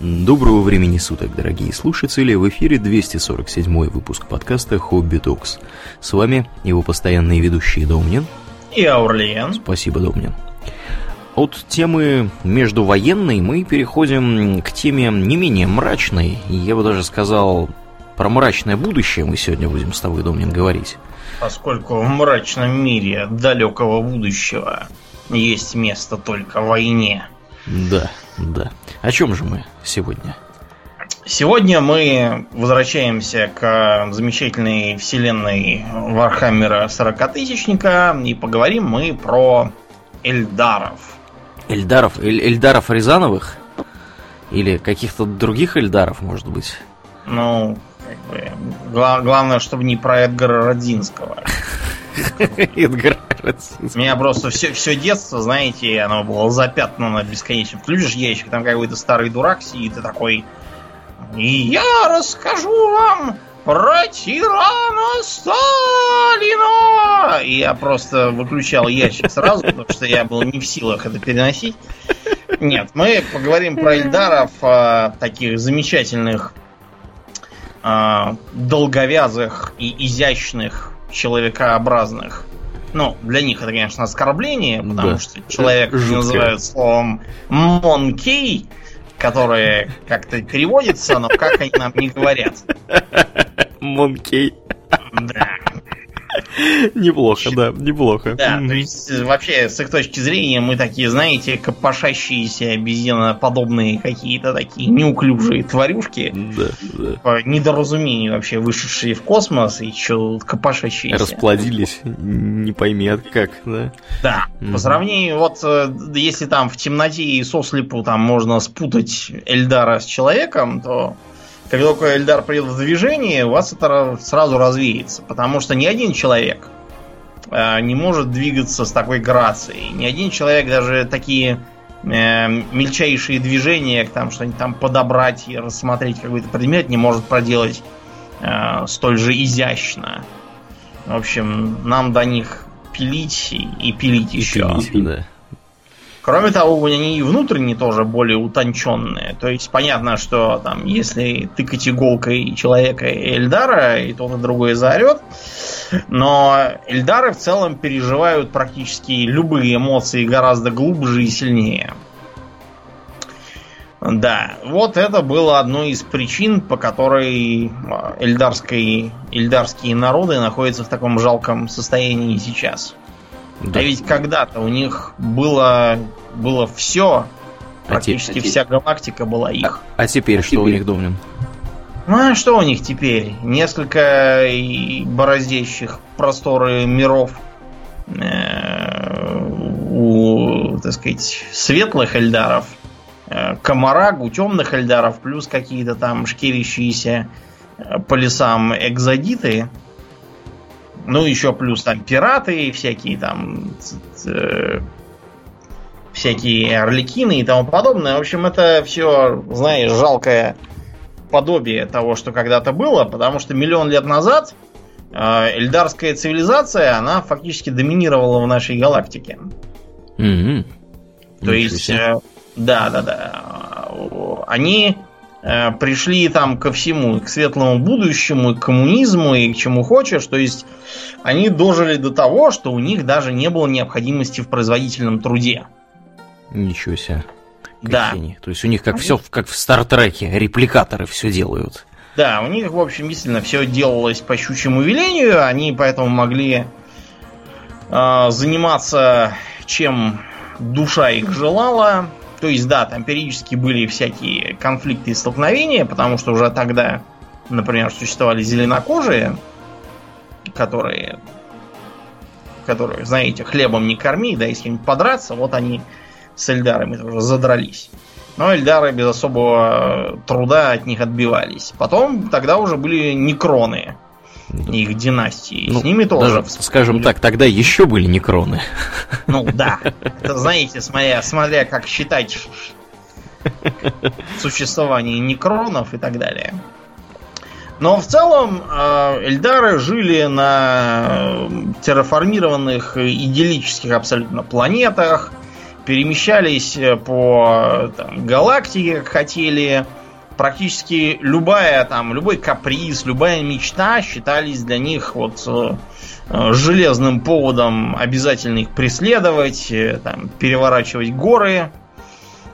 Доброго времени суток, дорогие слушатели! В эфире 247 выпуск подкаста «Хобби Токс». С вами его постоянные ведущие Домнин и Аурлиен. Спасибо, Домнин. От темы междувоенной мы переходим к теме не менее мрачной, я бы даже сказал, про мрачное будущее мы сегодня будем с тобой, Домнин, говорить. Поскольку в мрачном мире далекого будущего есть место только войне. Да, да. О чем же мы сегодня? Сегодня мы возвращаемся к замечательной вселенной Warhammer а 40-тысячника и поговорим мы про Эльдаров. Эльдаров? Эль Эльдаров Рязановых? Или каких-то других Эльдаров, может быть? Ну, как бы, гла- главное, чтобы не про Эдгара Родзинского. Меня просто все, все детство, знаете, оно было запятнано бесконечно. Включишь ящик, там какой-то старый дурак сидит и такой... И я расскажу вам про тирана Сталина! И я просто выключал ящик сразу, потому что я был не в силах это переносить. Нет, мы поговорим про Эльдаров, таких замечательных, а, долговязых и изящных человекообразных. Ну, для них это, конечно, оскорбление, потому да. что человек Жутко. называют словом монкей, которое как-то переводится, но как они нам не говорят. Монкей. Да. Неплохо, да, неплохо. Да, то есть вообще с их точки зрения мы такие, знаете, копошащиеся обезьяноподобные какие-то такие неуклюжие тварюшки. Да, да. По недоразумению вообще вышедшие в космос и что копошащиеся. Расплодились, не пойми от как, да? Да, mm по сравнению, вот э, если там в темноте и сослепу там можно спутать Эльдара с человеком, то как только Эльдар придет в движение, у вас это сразу развеется. Потому что ни один человек э, не может двигаться с такой грацией. Ни один человек даже такие э, мельчайшие движения, там что-нибудь там подобрать и рассмотреть какой-то предмет, не может проделать э, столь же изящно. В общем, нам до них пилить и, пилить еще. Пилить, да. Кроме того, они внутренне тоже более утонченные. То есть понятно, что там, если тыкать иголкой человека и Эльдара, и тот и другой заорет. Но Эльдары в целом переживают практически любые эмоции гораздо глубже и сильнее. Да, вот это было одной из причин, по которой а, эльдарские, эльдарские народы находятся в таком жалком состоянии сейчас. Да. А ведь когда-то у них было, было все, а практически а те... вся галактика была их. А, а теперь а что теперь? у них, Домнин? Ну, а что у них теперь? Несколько бороздящих просторы миров э, у, так сказать, светлых эльдаров, э, комараг у темных эльдаров, плюс какие-то там шкирящиеся э, по лесам экзодиты, ну, еще плюс там пираты, всякие там э, всякие орликины и тому подобное. В общем, это все, знаешь, жалкое подобие того, что когда-то было, потому что миллион лет назад э, эльдарская цивилизация, она фактически доминировала в нашей галактике. Mm-hmm. То есть, э, да, да, да. Они пришли там ко всему, к светлому будущему, к коммунизму и к чему хочешь. То есть они дожили до того, что у них даже не было необходимости в производительном труде. Ничего себе. Да. То есть у них как все как в Стартреке, репликаторы все делают. Да, у них, в общем, действительно все делалось по щучьему велению, они поэтому могли э, заниматься чем душа их желала. То есть, да, там периодически были всякие конфликты и столкновения, потому что уже тогда, например, существовали зеленокожие, которые, которые, знаете, хлебом не корми, да, и с кем-нибудь подраться, вот они с Эльдарами тоже задрались. Но Эльдары без особого труда от них отбивались. Потом тогда уже были некроны, их династии. Ну, с ними тоже. Даже, скажем так, тогда еще были некроны. Ну да. Это, знаете, смотря, смотря как считать существование некронов и так далее. Но в целом э, Эльдары жили на терраформированных идиллических абсолютно планетах, перемещались э, по там, галактике, как хотели. Практически любая там, любой каприз, любая мечта считались для них вот э, железным поводом обязательно их преследовать, там, переворачивать горы,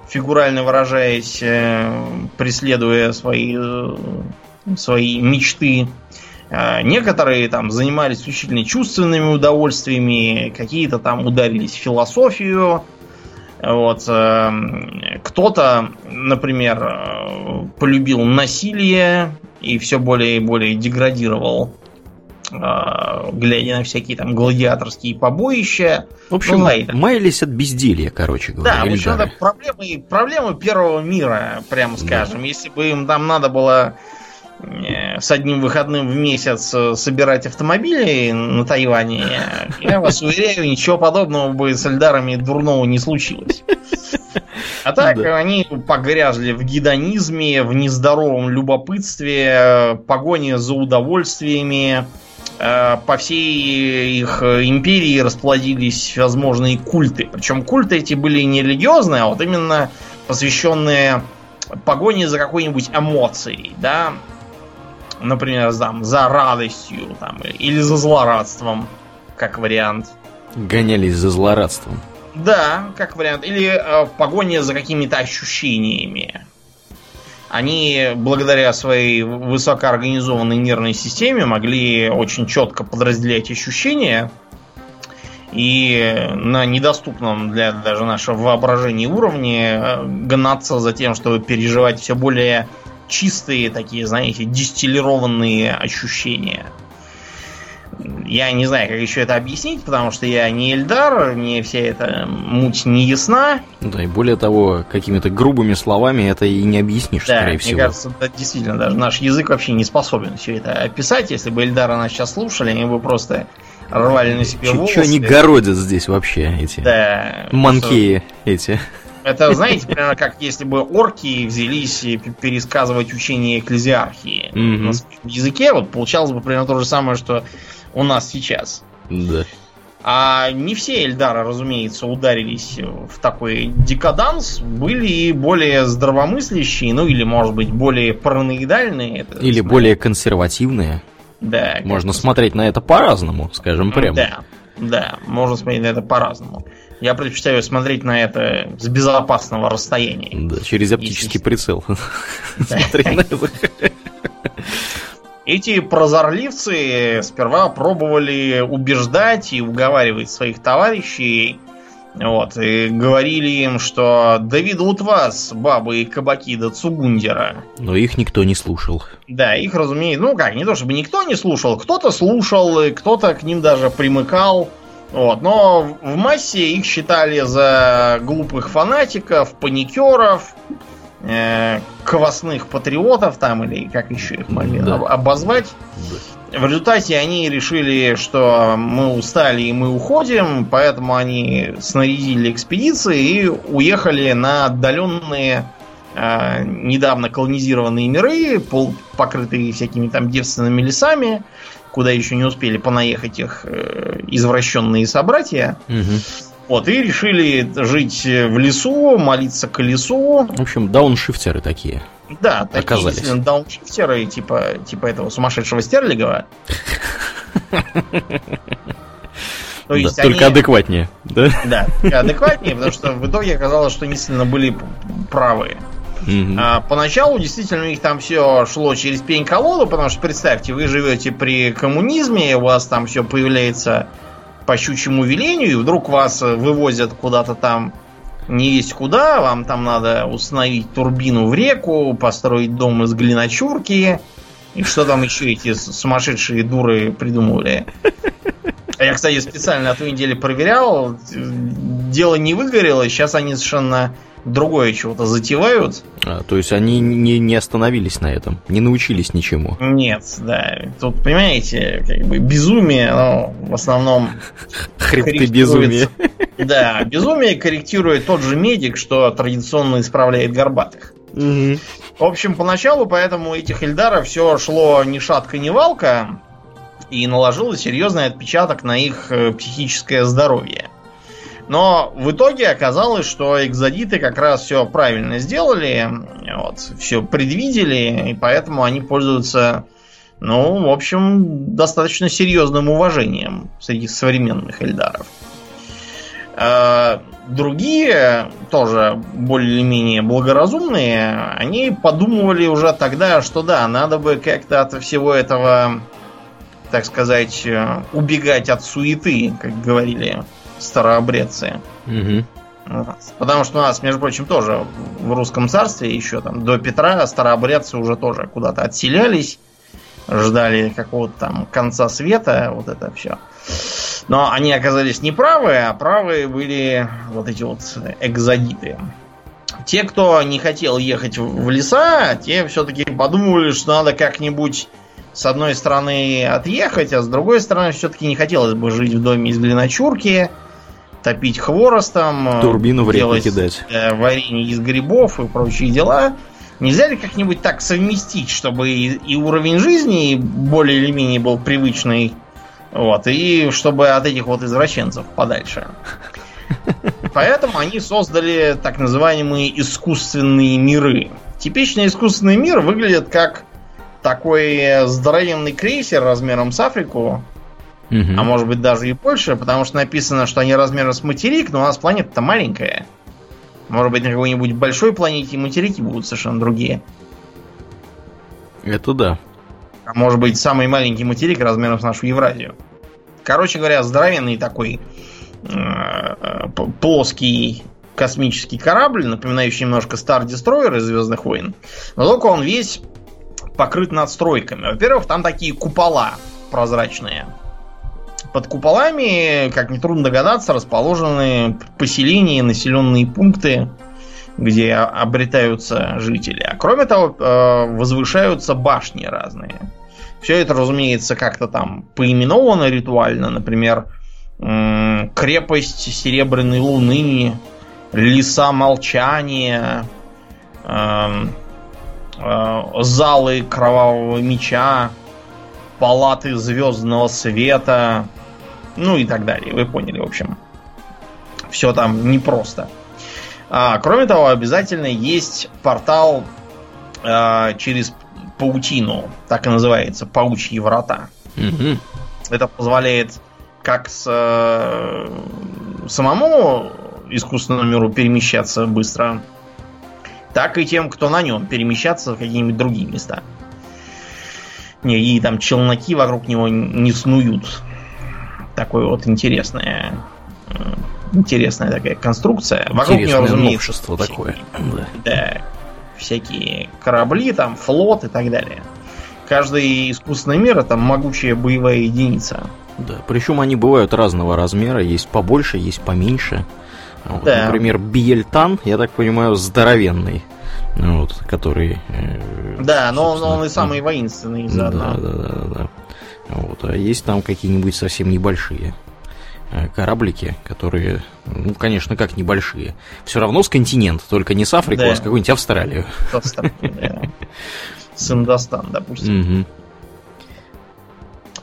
фигурально выражаясь, преследуя свои, свои мечты. А, некоторые там занимались исключительно чувственными удовольствиями, какие-то там ударились в философию. Вот. Э, кто-то, например, э, полюбил насилие и все более и более деградировал, э, глядя на всякие там гладиаторские побоища. В общем, ну, маялись от безделья, короче говоря. Да, в общем, это проблемы, проблемы первого мира, прямо скажем. Да. Если бы им там надо было с одним выходным в месяц э, собирать автомобили на Тайване, я вас уверяю, ничего подобного бы с Эльдарами дурного не случилось. А так да. они погрязли в гедонизме, в нездоровом любопытстве, погоне за удовольствиями. Э, по всей их империи расплодились всевозможные культы. Причем культы эти были не религиозные, а вот именно посвященные погоне за какой-нибудь эмоцией, да, например, там, за радостью там, или за злорадством, как вариант. Гонялись за злорадством. Да, как вариант. Или э, в погоне за какими-то ощущениями. Они, благодаря своей высокоорганизованной нервной системе, могли очень четко подразделять ощущения и на недоступном для даже нашего воображения уровне э, гнаться за тем, чтобы переживать все более чистые такие, знаете, дистиллированные ощущения. Я не знаю, как еще это объяснить, потому что я не Эльдар, мне вся эта муть не ясна. Да, и более того, какими-то грубыми словами это и не объяснишь, да, скорее всего. Мне кажется, да, действительно, даже наш язык вообще не способен все это описать. Если бы Эльдара нас сейчас слушали, они бы просто рвали на себе волосы. Что они городят здесь вообще, эти да, манкеи эти? Это, знаете, примерно как если бы орки взялись пересказывать учение экклезиархии mm-hmm. на своем языке, вот получалось бы примерно то же самое, что у нас сейчас. Да. А не все Эльдары, разумеется, ударились в такой декаданс. Были и более здравомыслящие, ну или, может быть, более параноидальные. Это, или смотря... более консервативные. Да. Можно смотреть на это по-разному, скажем прямо. Да, да, можно смотреть на это по-разному. Я предпочитаю смотреть на это с безопасного расстояния. Да, через оптический Если... прицел. Эти прозорливцы сперва пробовали убеждать и уговаривать своих товарищей, вот, и говорили им, что да ведут вас, бабы и кабаки до Цугундера. Но их никто не слушал. Да, их, разумеется, ну как, не то чтобы никто не слушал, кто-то слушал, кто-то к ним даже примыкал. Вот, но в массе их считали за глупых фанатиков, паникеров, э, квасных патриотов там, или как еще их могли да. обозвать. Да. В результате они решили, что мы устали и мы уходим, поэтому они снарядили экспедиции и уехали на отдаленные э, недавно колонизированные миры, пол, покрытые всякими там девственными лесами, куда еще не успели понаехать их э, извращенные собратья. Угу. Вот, и решили жить в лесу, молиться колесу. В общем, дауншифтеры такие. Да, такие действительно дауншифтеры, типа, типа этого сумасшедшего Стерлигова. То есть да, они... Только адекватнее, да? Да, адекватнее, потому что в итоге оказалось, что они сильно были правы. Угу. А, поначалу действительно у них там все шло через пень-колоду, потому что представьте, вы живете при коммунизме, у вас там все появляется по щучьему велению, и вдруг вас вывозят куда-то там не есть куда, вам там надо установить турбину в реку, построить дом из глиночурки, и что там еще эти сумасшедшие дуры придумывали. Я, кстати, специально на той неделе проверял, дело не выгорело, сейчас они совершенно другое чего-то затевают. А, то есть они не, не остановились на этом, не научились ничему. Нет, да. Тут, понимаете, как бы безумие, но в основном... Хребты безумия. Да, безумие корректирует тот же медик, что традиционно исправляет горбатых. Угу. В общем, поначалу поэтому у этих Эльдаров все шло ни шатка, ни валка, и наложило серьезный отпечаток на их э, психическое здоровье. Но в итоге оказалось, что экзодиты как раз все правильно сделали, вот, все предвидели, и поэтому они пользуются, ну, в общем, достаточно серьезным уважением среди современных эльдаров. А, другие, тоже более-менее благоразумные, они подумывали уже тогда, что да, надо бы как-то от всего этого, так сказать, убегать от суеты, как говорили старообрядцы. Угу. Потому что у нас, между прочим, тоже в русском царстве еще там до Петра старообрядцы уже тоже куда-то отселялись, ждали какого-то там конца света, вот это все. Но они оказались неправы, а правы были вот эти вот экзодиты. Те, кто не хотел ехать в леса, те все-таки подумали, что надо как-нибудь с одной стороны отъехать, а с другой стороны все-таки не хотелось бы жить в доме из глиночурки, топить хворостом, турбину в реку кидать, э, варенье из грибов и прочие дела. Нельзя ли как-нибудь так совместить, чтобы и, и уровень жизни более или менее был привычный, вот, и чтобы от этих вот извращенцев подальше. Поэтому они создали так называемые искусственные миры. Типичный искусственный мир выглядит как такой здоровенный крейсер размером с Африку, Угу. А может быть даже и больше, потому что написано, что они размером с материк, но у нас планета-то маленькая. Может быть, на какой-нибудь большой планете материки будут совершенно другие. Это да. А может быть, самый маленький материк размером с нашу Евразию. Короче говоря, здоровенный такой э, плоский космический корабль, напоминающий немножко Star Destroyer из Звездных войн. Но только он весь покрыт надстройками. Во-первых, там такие купола прозрачные. Под куполами, как нетрудно догадаться, расположены поселения, населенные пункты, где обретаются жители. А кроме того, э, возвышаются башни разные. Все это, разумеется, как-то там поименовано ритуально. Например, крепость Серебряной Луны, леса молчания, эм, э, залы Кровавого Меча, палаты Звездного Света, ну и так далее. Вы поняли, в общем. Все там непросто. А, кроме того, обязательно есть портал а, через паутину, так и называется, паучьи врата. Угу. Это позволяет как с, э, самому искусственному миру перемещаться быстро, так и тем, кто на нем перемещаться в какие-нибудь другие места. Не, и там челноки вокруг него не снуют такое вот интересное интересная такая конструкция. Вокруг него, разумеется, такое. Да. да. Всякие корабли, там, флот и так далее. Каждый искусственный мир это могучая боевая единица. Да, причем они бывают разного размера, есть побольше, есть поменьше. Вот, да. Например, Биельтан, я так понимаю, здоровенный. Вот, который... Э, да, но он, он и самый воинственный заодно. Да, да, да, да. Вот. А есть там какие-нибудь совсем небольшие э, кораблики, которые, ну, конечно, как небольшие. Все равно с континента, только не с Африки, да. а с какой-нибудь Австралию. С Индостан, допустим.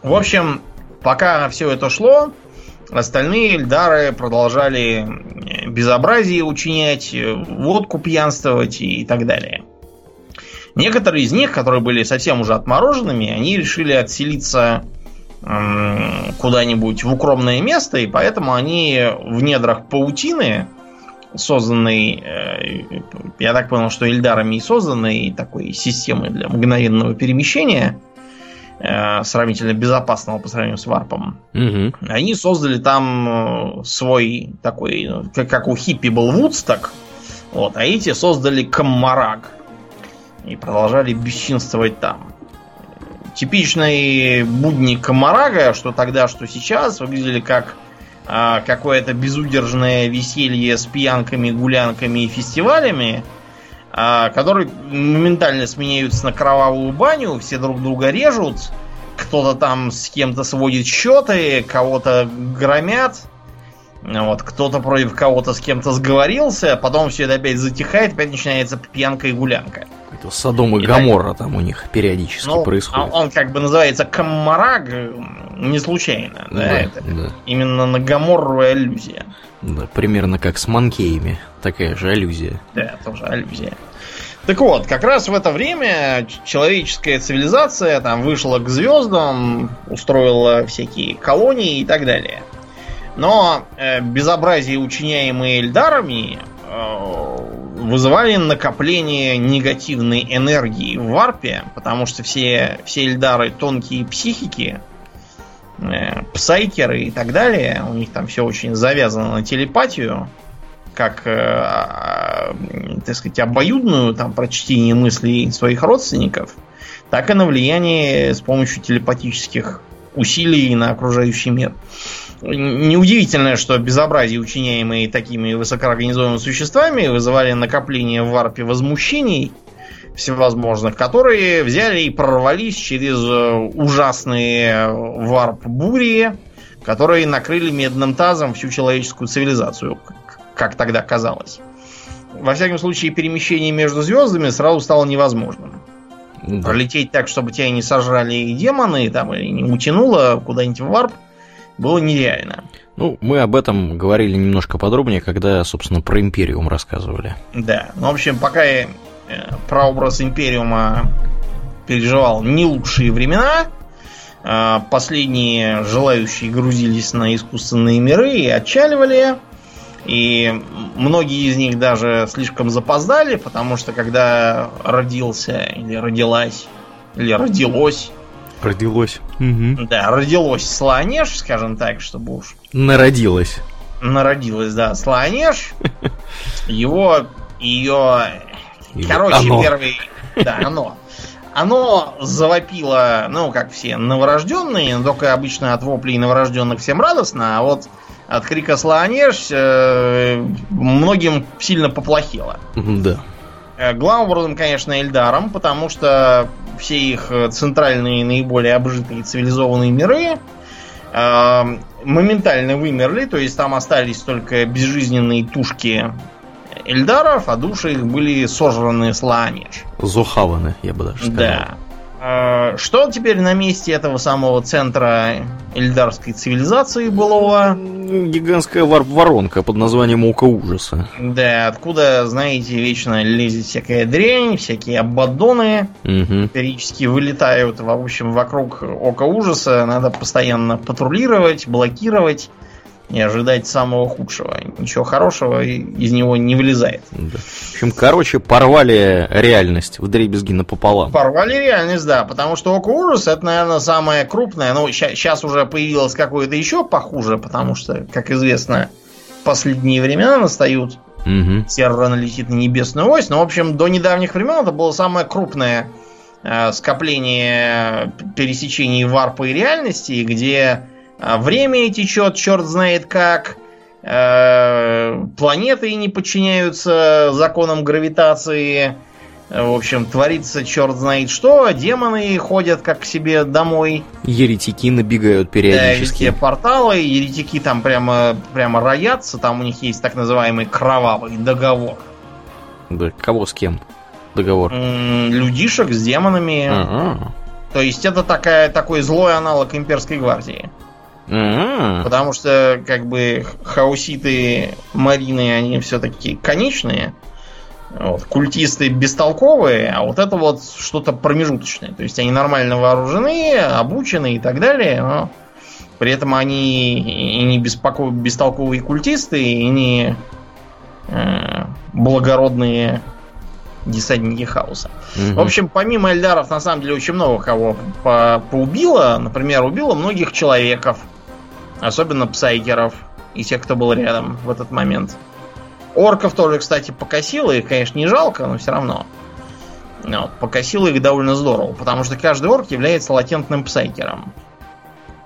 В общем, пока все это шло, остальные Эльдары продолжали безобразие учинять, водку пьянствовать и так далее. Некоторые из них, которые были совсем уже отмороженными, они решили отселиться куда-нибудь в укромное место, и поэтому они в недрах паутины, созданной, э, я так понял, что Эльдарами и созданной такой системой для мгновенного перемещения, э, сравнительно безопасного по сравнению с варпом, угу. они создали там э, свой такой, как, как у хиппи был Вудсток, вот, а эти создали Каммараг и продолжали бесчинствовать там. Типичные будни Комарага, что тогда, что сейчас, выглядели как а, какое-то безудержное веселье с пьянками, гулянками и фестивалями, а, которые моментально сменяются на кровавую баню, все друг друга режут, кто-то там с кем-то сводит счеты, кого-то громят, вот, кто-то против кого-то с кем-то сговорился, потом все это опять затихает, опять начинается пьянка и гулянка. Это Содом и, и Гамора так... там у них периодически ну, происходит. Он, он как бы называется Камараг не случайно, да? да, это да. Именно на Гаморру аллюзия. Да, примерно как с манкеями. Такая же аллюзия. Да, тоже аллюзия. Так вот, как раз в это время человеческая цивилизация там вышла к звездам, устроила всякие колонии и так далее. Но э, безобразие, учиняемые Эльдарами, э, вызывали накопление негативной энергии в варпе, потому что все, все Эльдары тонкие психики, э, псайкеры и так далее, у них там все очень завязано на телепатию, как, э, а, так сказать, обоюдную там прочтение мыслей своих родственников, так и на влияние с помощью телепатических усилий на окружающий мир. Неудивительно, что безобразие, учиняемые такими высокоорганизованными существами, вызывали накопление в варпе возмущений всевозможных, которые взяли и прорвались через ужасные варп-бури, которые накрыли медным тазом всю человеческую цивилизацию, как тогда казалось. Во всяком случае, перемещение между звездами сразу стало невозможным. Да. Пролететь так, чтобы тебя не сожрали демоны, там, или не утянуло куда-нибудь в варп, было нереально. Ну, мы об этом говорили немножко подробнее, когда, собственно, про Империум рассказывали. Да, ну, в общем, пока я э, прообраз Империума переживал не лучшие времена, э, последние желающие грузились на искусственные миры и отчаливали. И многие из них даже слишком запоздали, потому что когда родился или родилась, или родилось... Родилось. Угу. Да, родилось Слонеж, скажем так, чтобы уж... Народилось. Народилось, да, Слонеж. Его, ее... Короче, оно. первый... Да, оно. Оно завопило, ну, как все новорожденные, но только обычно от воплей новорожденных всем радостно, а вот от крика «Слонеж» э, многим сильно поплохело. Да. Э, главным образом, конечно, Эльдаром, потому что все их центральные, наиболее обжитые цивилизованные миры э, моментально вымерли, то есть там остались только безжизненные тушки Эльдаров, а души их были сожраны Сланеж. Зухаваны, я бы даже сказал. Да. Э, что теперь на месте этого самого центра эльдарской цивилизации былого? Гигантская воронка под названием Око Ужаса. Да, откуда, знаете, вечно лезет всякая дрянь, всякие абаддоны угу. периодически вылетают. В общем, вокруг Ока Ужаса надо постоянно патрулировать, блокировать и ожидать самого худшего. Ничего хорошего из него не вылезает. Да. В общем, короче, порвали реальность в дребезги напополам. Порвали реальность, да, потому что Око Ужас это, наверное, самое крупное. Ну, сейчас уже появилось какое-то еще похуже, потому что, как известно, последние времена настают. Угу. Терра летит на небесную ось. Но, в общем, до недавних времен это было самое крупное э, скопление пересечений варпа и реальности, где время течет, черт знает как. Э, планеты не подчиняются законам гравитации. В общем, творится черт знает что. Демоны ходят как к себе домой. Еретики набегают периодически. Да, порталы. Еретики там прямо, прямо роятся. Там у них есть так называемый кровавый договор. Да, кого с кем? Договор. Людишек с демонами. Ага. То есть это такая, такой злой аналог имперской гвардии. Mm-hmm. Потому что, как бы, хауситы Марины, они все-таки конечные. Вот, культисты бестолковые, а вот это вот что-то промежуточное. То есть они нормально вооружены, обучены и так далее, но при этом они и не беспоко... бестолковые культисты, и не э, благородные десантники хаоса. Угу. В общем, помимо Эльдаров, на самом деле, очень много кого по поубило. Например, убило многих человеков. Особенно псайкеров и тех, кто был рядом в этот момент. Орков тоже, кстати, покосило. Их, конечно, не жалко, но все равно. Вот, покосило их довольно здорово, потому что каждый орк является латентным псайкером.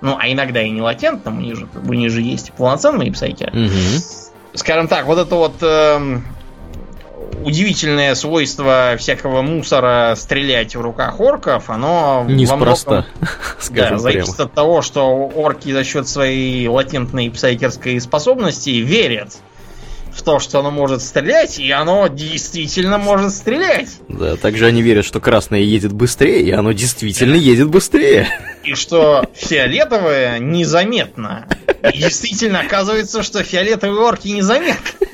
Ну, а иногда и не латентным, у них же, у них же есть полноценные псайкеры. Угу. Скажем так, вот это вот э, удивительное свойство всякого мусора стрелять в руках орков, оно Неспроста, во да, зависит от того, что орки за счет своей латентной псайкерской способности верят в то, что оно может стрелять, и оно действительно может стрелять. Да, также они верят, что красное едет быстрее, и оно действительно едет быстрее. И что фиолетовое незаметно. И действительно оказывается, что фиолетовые орки незаметны.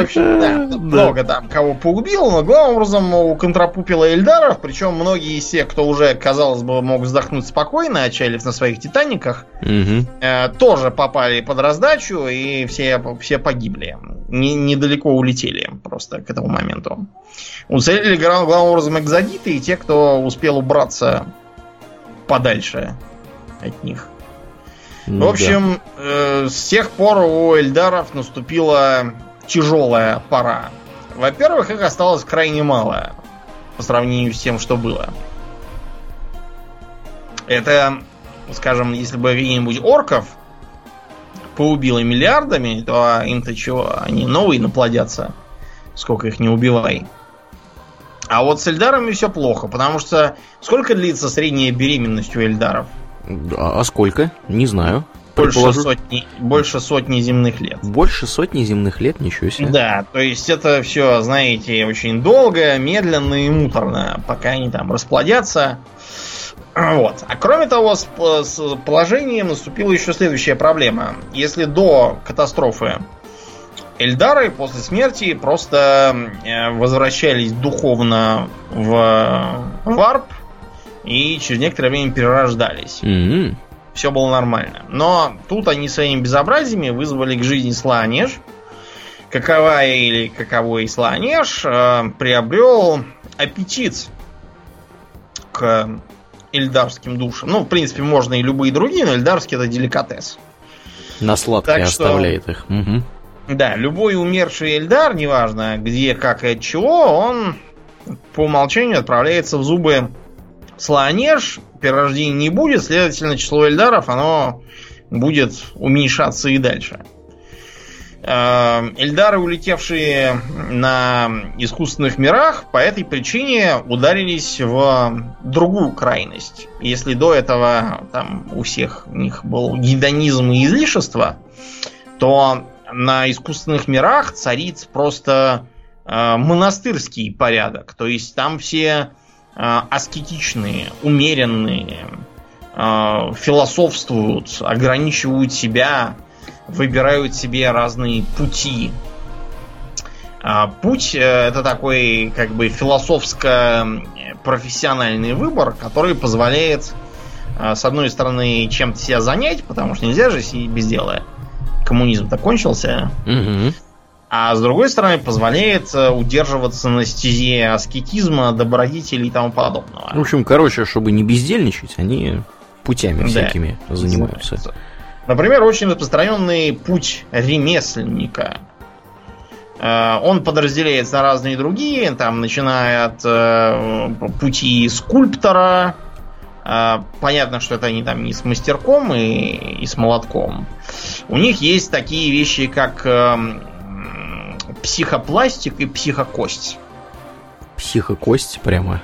В общем, да, Да. много там кого поубил, но главным образом у контрапупила Эльдаров, причем многие из тех, кто уже, казалось бы, мог вздохнуть спокойно, отчалив на своих Титаниках, Мгм. э, тоже попали под раздачу и все, все погибли. Не- недалеко улетели просто к этому моменту. Уцелели главным образом экзодиты и те, кто успел убраться подальше от них. В Ну общем, э, с тех пор у Эльдаров наступила тяжелая пора. Во-первых, их осталось крайне мало по сравнению с тем, что было. Это, скажем, если бы какие-нибудь орков поубило миллиардами, то им-то чего? Они новые наплодятся. Сколько их не убивай. А вот с Эльдарами все плохо, потому что сколько длится средняя беременность у Эльдаров? Да, а сколько? Не знаю. Больше Предположу- сотни, больше сотни земных лет. Больше сотни земных лет, ничего себе. Да, то есть это все, знаете, очень долго, медленно и муторно, пока они там расплодятся. Вот. А кроме того, с, с положением наступила еще следующая проблема. Если до катастрофы Эльдары после смерти просто э, возвращались духовно в варп и через некоторое время перерождались Мгм. Все было нормально. Но тут они своими безобразиями вызвали к жизни Сланеж. Какова или каковой Сланеж э, приобрел аппетит к эльдарским душам. Ну, в принципе, можно и любые другие, но эльдарский это деликатес. На сладкое Так что- оставляет их. Мгм. Да, любой умерший эльдар, неважно где, как и от чего, он по умолчанию отправляется в зубы Слоанеж, перерождения не будет, следовательно, число эльдаров, оно будет уменьшаться и дальше. Э, Эльдары, улетевшие на искусственных мирах, по этой причине ударились в другую крайность. Если до этого там у всех у них был гедонизм и излишество, то на искусственных мирах царит просто э, монастырский порядок. То есть там все аскетичные, умеренные, э, философствуют, ограничивают себя, выбирают себе разные пути. А Путь э, это такой как бы философско-профессиональный выбор, который позволяет э, с одной стороны чем-то себя занять, потому что нельзя же без дела. Коммунизм-то кончился. Мгм. А с другой стороны, позволяет э, удерживаться на стезе аскетизма, добродетелей и тому подобного. В общем, короче, чтобы не бездельничать, они путями Да. всякими занимаются. Например, очень распространенный путь ремесленника. Э, Он подразделяется на разные другие, там, начиная от э, пути скульптора. Понятно, что это они там не с мастерком и, и с молотком. У них есть такие вещи, как эм, психопластик и психокость. Психокость прямо.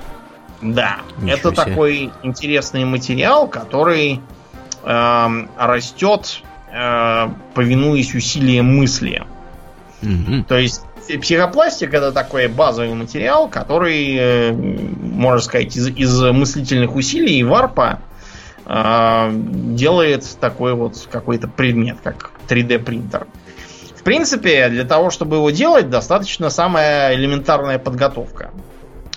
Да, Ничего это себе. такой интересный материал, который эм, растет, э, повинуясь усилиям мысли. Мгм. То есть психопластик это такой базовый материал, который, э, можно сказать, из, из мыслительных усилий варпа э, делает такой вот какой-то предмет, как 3D принтер. В принципе, для того, чтобы его делать, достаточно самая элементарная подготовка.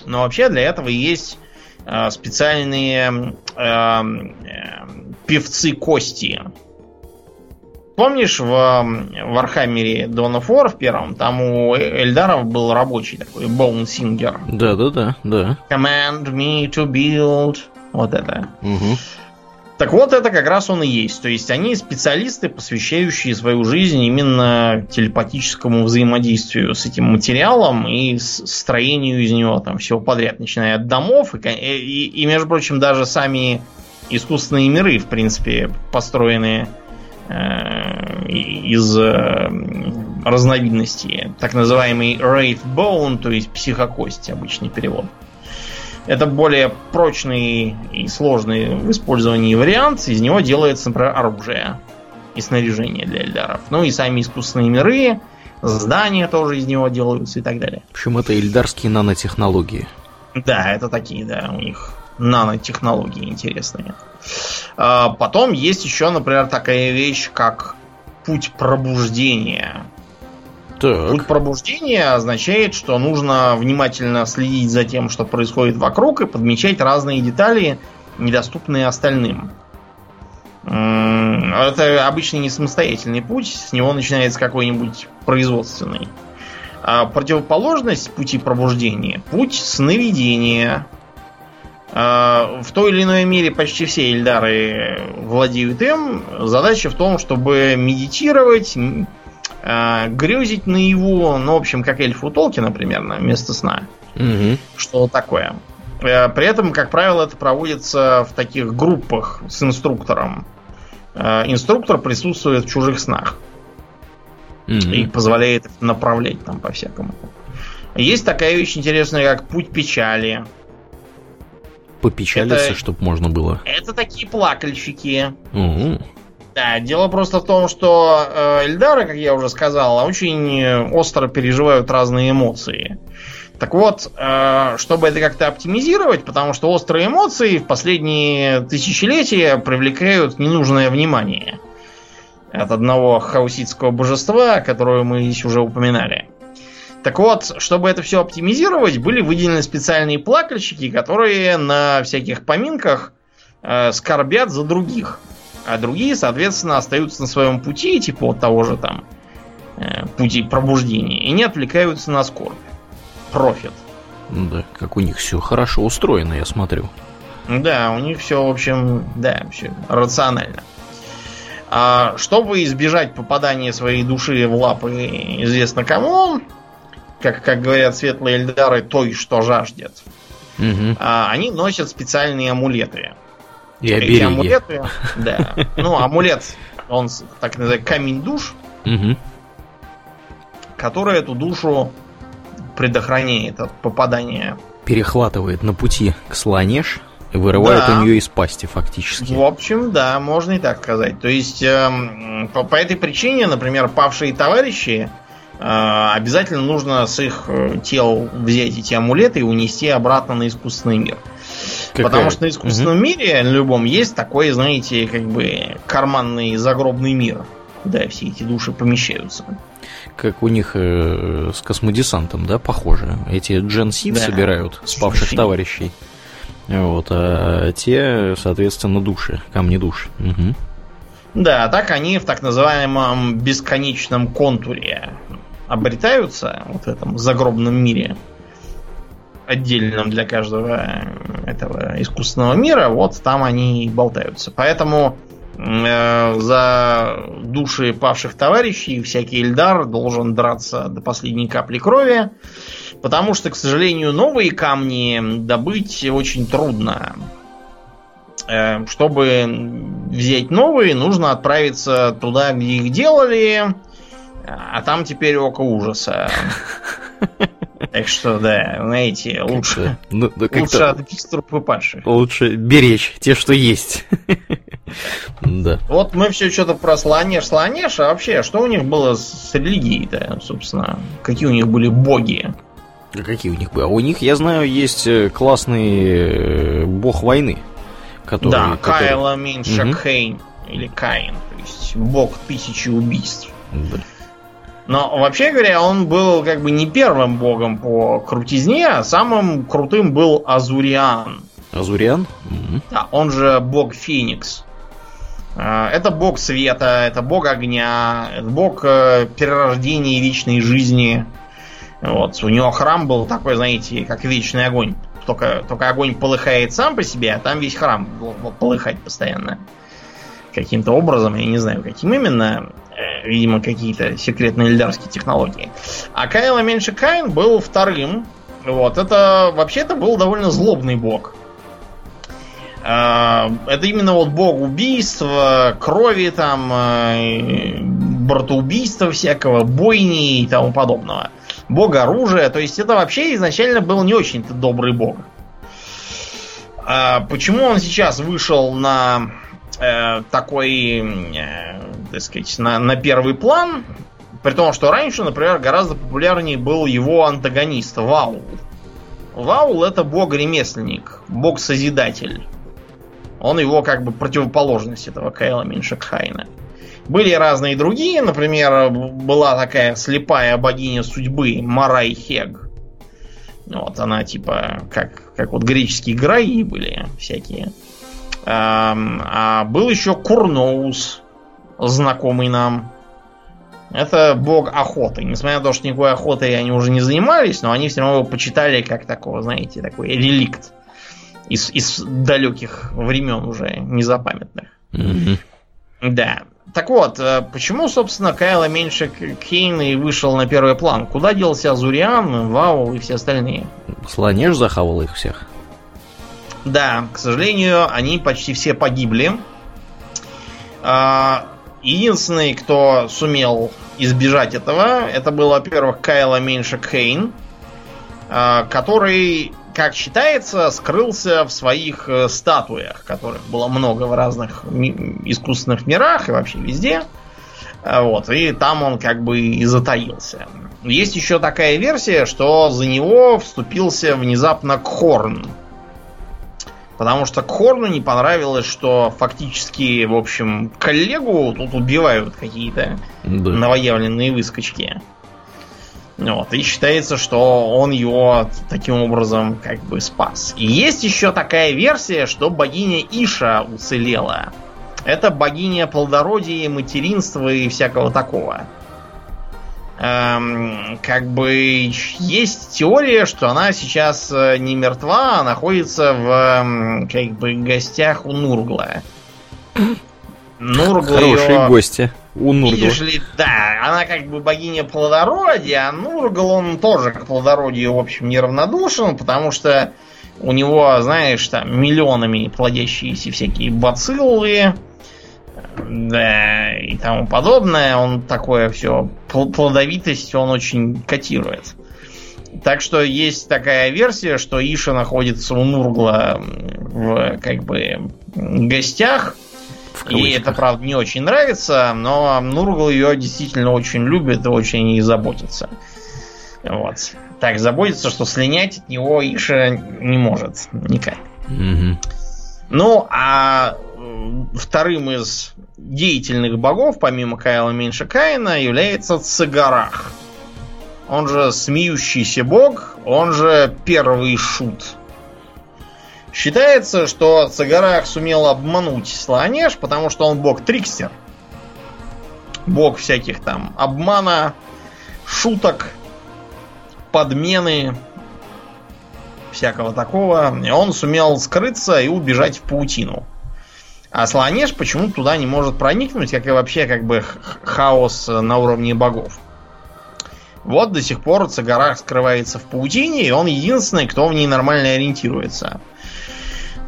Но вообще для этого есть э, специальные э, э, певцы кости. Помнишь, в э, Warhammer Dawn of War в первом, там у Эльдаров был рабочий такой, Bone Singer. Да-да-да, да. Command me to build. Вот это. Мгм. Так вот, это как раз он и есть. То есть они специалисты, посвящающие свою жизнь именно телепатическому взаимодействию с этим материалом и строению из него там всего подряд, начиная от домов и, и, и- между прочим, даже сами искусственные миры, в принципе, построены э, из э, разновидностей. Так называемый Wraith Bone, то есть психокость, обычный перевод. Это более прочный и сложный в использовании вариант. Из него делается, например, оружие. и снаряжение для Эльдаров. Ну и сами искусственные миры, здания тоже из него делаются и так далее. В общем, это эльдарские нанотехнологии. Да, это такие, да, у них нанотехнологии интересные. А, потом есть еще, например, такая вещь, как путь пробуждения. Так. Путь пробуждения означает, что нужно внимательно следить за тем, что происходит вокруг, и подмечать разные детали, недоступные остальным. Это обычно не самостоятельный путь, с него начинается какой-нибудь производственный. А противоположность пути пробуждения – путь сновидения. А, в той или иной мере почти все Эльдары владеют им. Задача в том, чтобы медитировать, грезить на его, ну, в общем, как эльфу Толкина примерно, вместо сна. Угу. Что такое. Э, при этом, как правило, это проводится в таких группах с инструктором. Э, инструктор присутствует в чужих снах. Mm-hmm. И позволяет направлять там по-всякому. Есть такая вещь интересная, как путь печали. Попечалиться, это, чтобы можно было. Это такие плакальщики. Угу. Да, дело просто в том, что э, Эльдары, как я уже сказал, очень остро переживают разные эмоции. Так вот, э, чтобы это как-то оптимизировать, потому что острые эмоции в последние тысячелетия привлекают ненужное внимание от одного хауситского божества, которое мы здесь уже упоминали. Так вот, чтобы это все оптимизировать, были выделены специальные плакальщики, которые на всяких поминках э, скорбят за других. А другие, соответственно, остаются на своем пути, типа вот того же там э, пути пробуждения, и не отвлекаются на скорбь профит. Да, как у них все хорошо устроено, я смотрю. Да, у них все, в общем, да, все рационально. А чтобы избежать попадания своей души в лапы известно кому, как, как говорят светлые эльдары, той, что жаждет, угу. а, они носят специальные амулеты. И Эти амулеты, да. Ну, амулет, он так называемый камень душ, угу. который эту душу предохраняет от попадания. Перехватывает на пути к слонеж и вырывает да. у нее из пасти фактически. В общем, да, можно и так сказать. То есть э, по, по этой причине, например, павшие товарищи э, обязательно нужно с их э, тел взять эти амулеты и унести обратно на искусственный мир. Какая? Потому что на искусственном угу. мире, на любом, есть такой, знаете, как бы карманный загробный мир, куда все эти души помещаются как у них э, с космодесантом, да, похоже. Эти Джен Сив да. собирают спавших Слушай. товарищей. Вот, а те, соответственно, души, камни душ. Угу. Да, так они в так называемом бесконечном контуре обретаются, вот в этом загробном мире, отдельном для каждого этого искусственного мира, вот там они болтаются. Поэтому Э, за души павших товарищей всякий Эльдар должен драться до последней капли крови, потому что, к сожалению, новые камни добыть очень трудно. Э, чтобы взять новые, нужно отправиться туда, где их делали, а там теперь око ужаса. Так что, да, знаете, лучше, ну, да, лучше от бистров и падших. Лучше беречь те, что есть. Да. Вот мы все что-то про Сланеш, Сланеш, а вообще, что у них было с религией-то, собственно? Какие у них были боги? А какие у них были? А у них, я знаю, есть э, классный э, бог войны. Который, да, который... Кайла Минша угу. Или Каин. То есть бог тысячи убийств. Да. Но вообще говоря, он был как бы не первым богом по крутизне, а самым крутым был Азуриан. Азуриан? Да, он же бог Феникс. А, это бог света, это бог огня, это бог э, перерождения и вечной жизни. Вот. У него храм был такой, знаете, как вечный огонь. Только, только огонь полыхает сам по себе, а там весь храм полыхать постоянно. Каким-то образом, я не знаю, каким именно. Э, видимо, какие-то секретные эльдарские технологии. А Кайла меньше Каин был вторым. Вот, это вообще-то был довольно злобный бог. А, это именно вот бог убийства, крови там, э, братоубийства всякого, бойни и тому подобного. Бог оружия. То есть это вообще изначально был не очень-то добрый бог. А почему он сейчас вышел на э, такой, так сказать, на, на первый план. При том, что раньше, например, гораздо популярнее был его антагонист Ваул. Ваул это бог-ремесленник, бог-созидатель. Он его как бы противоположность этого Кайла Меншекхайна. Были разные другие, например, была такая слепая богиня судьбы Марай Хег. Вот она типа как, как вот греческие граи были всякие. А, а был еще Курноус, знакомый нам. Это бог охоты. Несмотря на то, что никакой охотой они уже не занимались, но они все равно его почитали как такого, знаете, такой реликт из, из далеких времен уже незапамятных. Mm-hmm. Да. Так вот, э, почему, собственно, Кайла меньше Кейн и вышел на первый план? Куда делся Азуриан, Вау и все остальные? Слонеж захавал их всех. Да, к сожалению, они почти все погибли. А, единственный, кто сумел избежать этого, это был, во-первых, Кайла меньше Кейн, а, который как считается, скрылся в своих э, статуях, которых было много в разных искусственных мирах и вообще везде. Э, вот, и там он как бы и затаился. Есть еще такая версия, что за него вступился внезапно Кхорн. Потому что Кхорну не понравилось, что фактически, в общем, коллегу тут убивают какие-то да. новоявленные выскочки. Вот, и считается, что он его таким образом как бы спас. И есть еще такая версия, что богиня Иша уцелела. Это богиня плодородия, материнства и всякого такого. Эм, как бы есть теория, что она сейчас э, не мертва, а находится в эм, как бы гостях у Нургла. Нургл Хорошие ее... гости у Нургла. Видишь ли, да, она как бы богиня плодородия, а Нургл, он тоже к плодородию, в общем, неравнодушен, потому что у него, знаешь, там миллионами плодящиеся всякие бациллы, да, и тому подобное. Он такое все, плодовитость он очень котирует. Так что есть такая версия, что Иша находится у Нургла в как бы гостях, и это, правда, не очень нравится, но Нургл ее действительно очень любит и очень ей заботится. Вот. Так заботится, что слинять от него Иша не может никак. Угу. Ну, а вторым из деятельных богов, помимо Кайла меньше Каина, является Цагарах. Он же смеющийся бог, он же первый шут. Считается, что Цагарах сумел обмануть Слонеж, потому что он бог-трикстер. Бог всяких там обмана, шуток, подмены, всякого такого. И он сумел скрыться и убежать в паутину. А Слонеж почему-то туда не может проникнуть, как и вообще как бы хаос на уровне богов. Вот до сих пор Цагарах скрывается в паутине, и он единственный, кто в ней нормально ориентируется.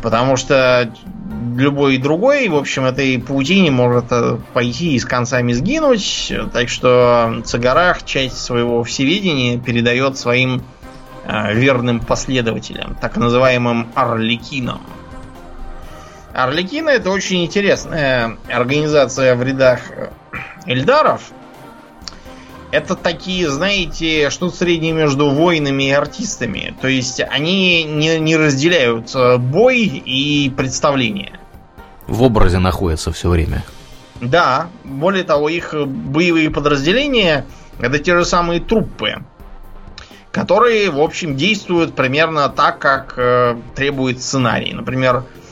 Потому что любой другой, в общем, этой паутине может э, пойти и с концами сгинуть. Так что Цагарах часть своего всеведения передает своим э, верным последователям, так называемым Орликинам. Орликины это очень интересная организация в рядах Эльдаров, это такие, знаете, что-то среднее между воинами и артистами. То есть они не, не разделяют э, бой и представление. В образе находятся все время. Да, более того, их боевые подразделения это те же самые труппы, которые, в общем, действуют примерно так, как э, требует сценарий. Например, э,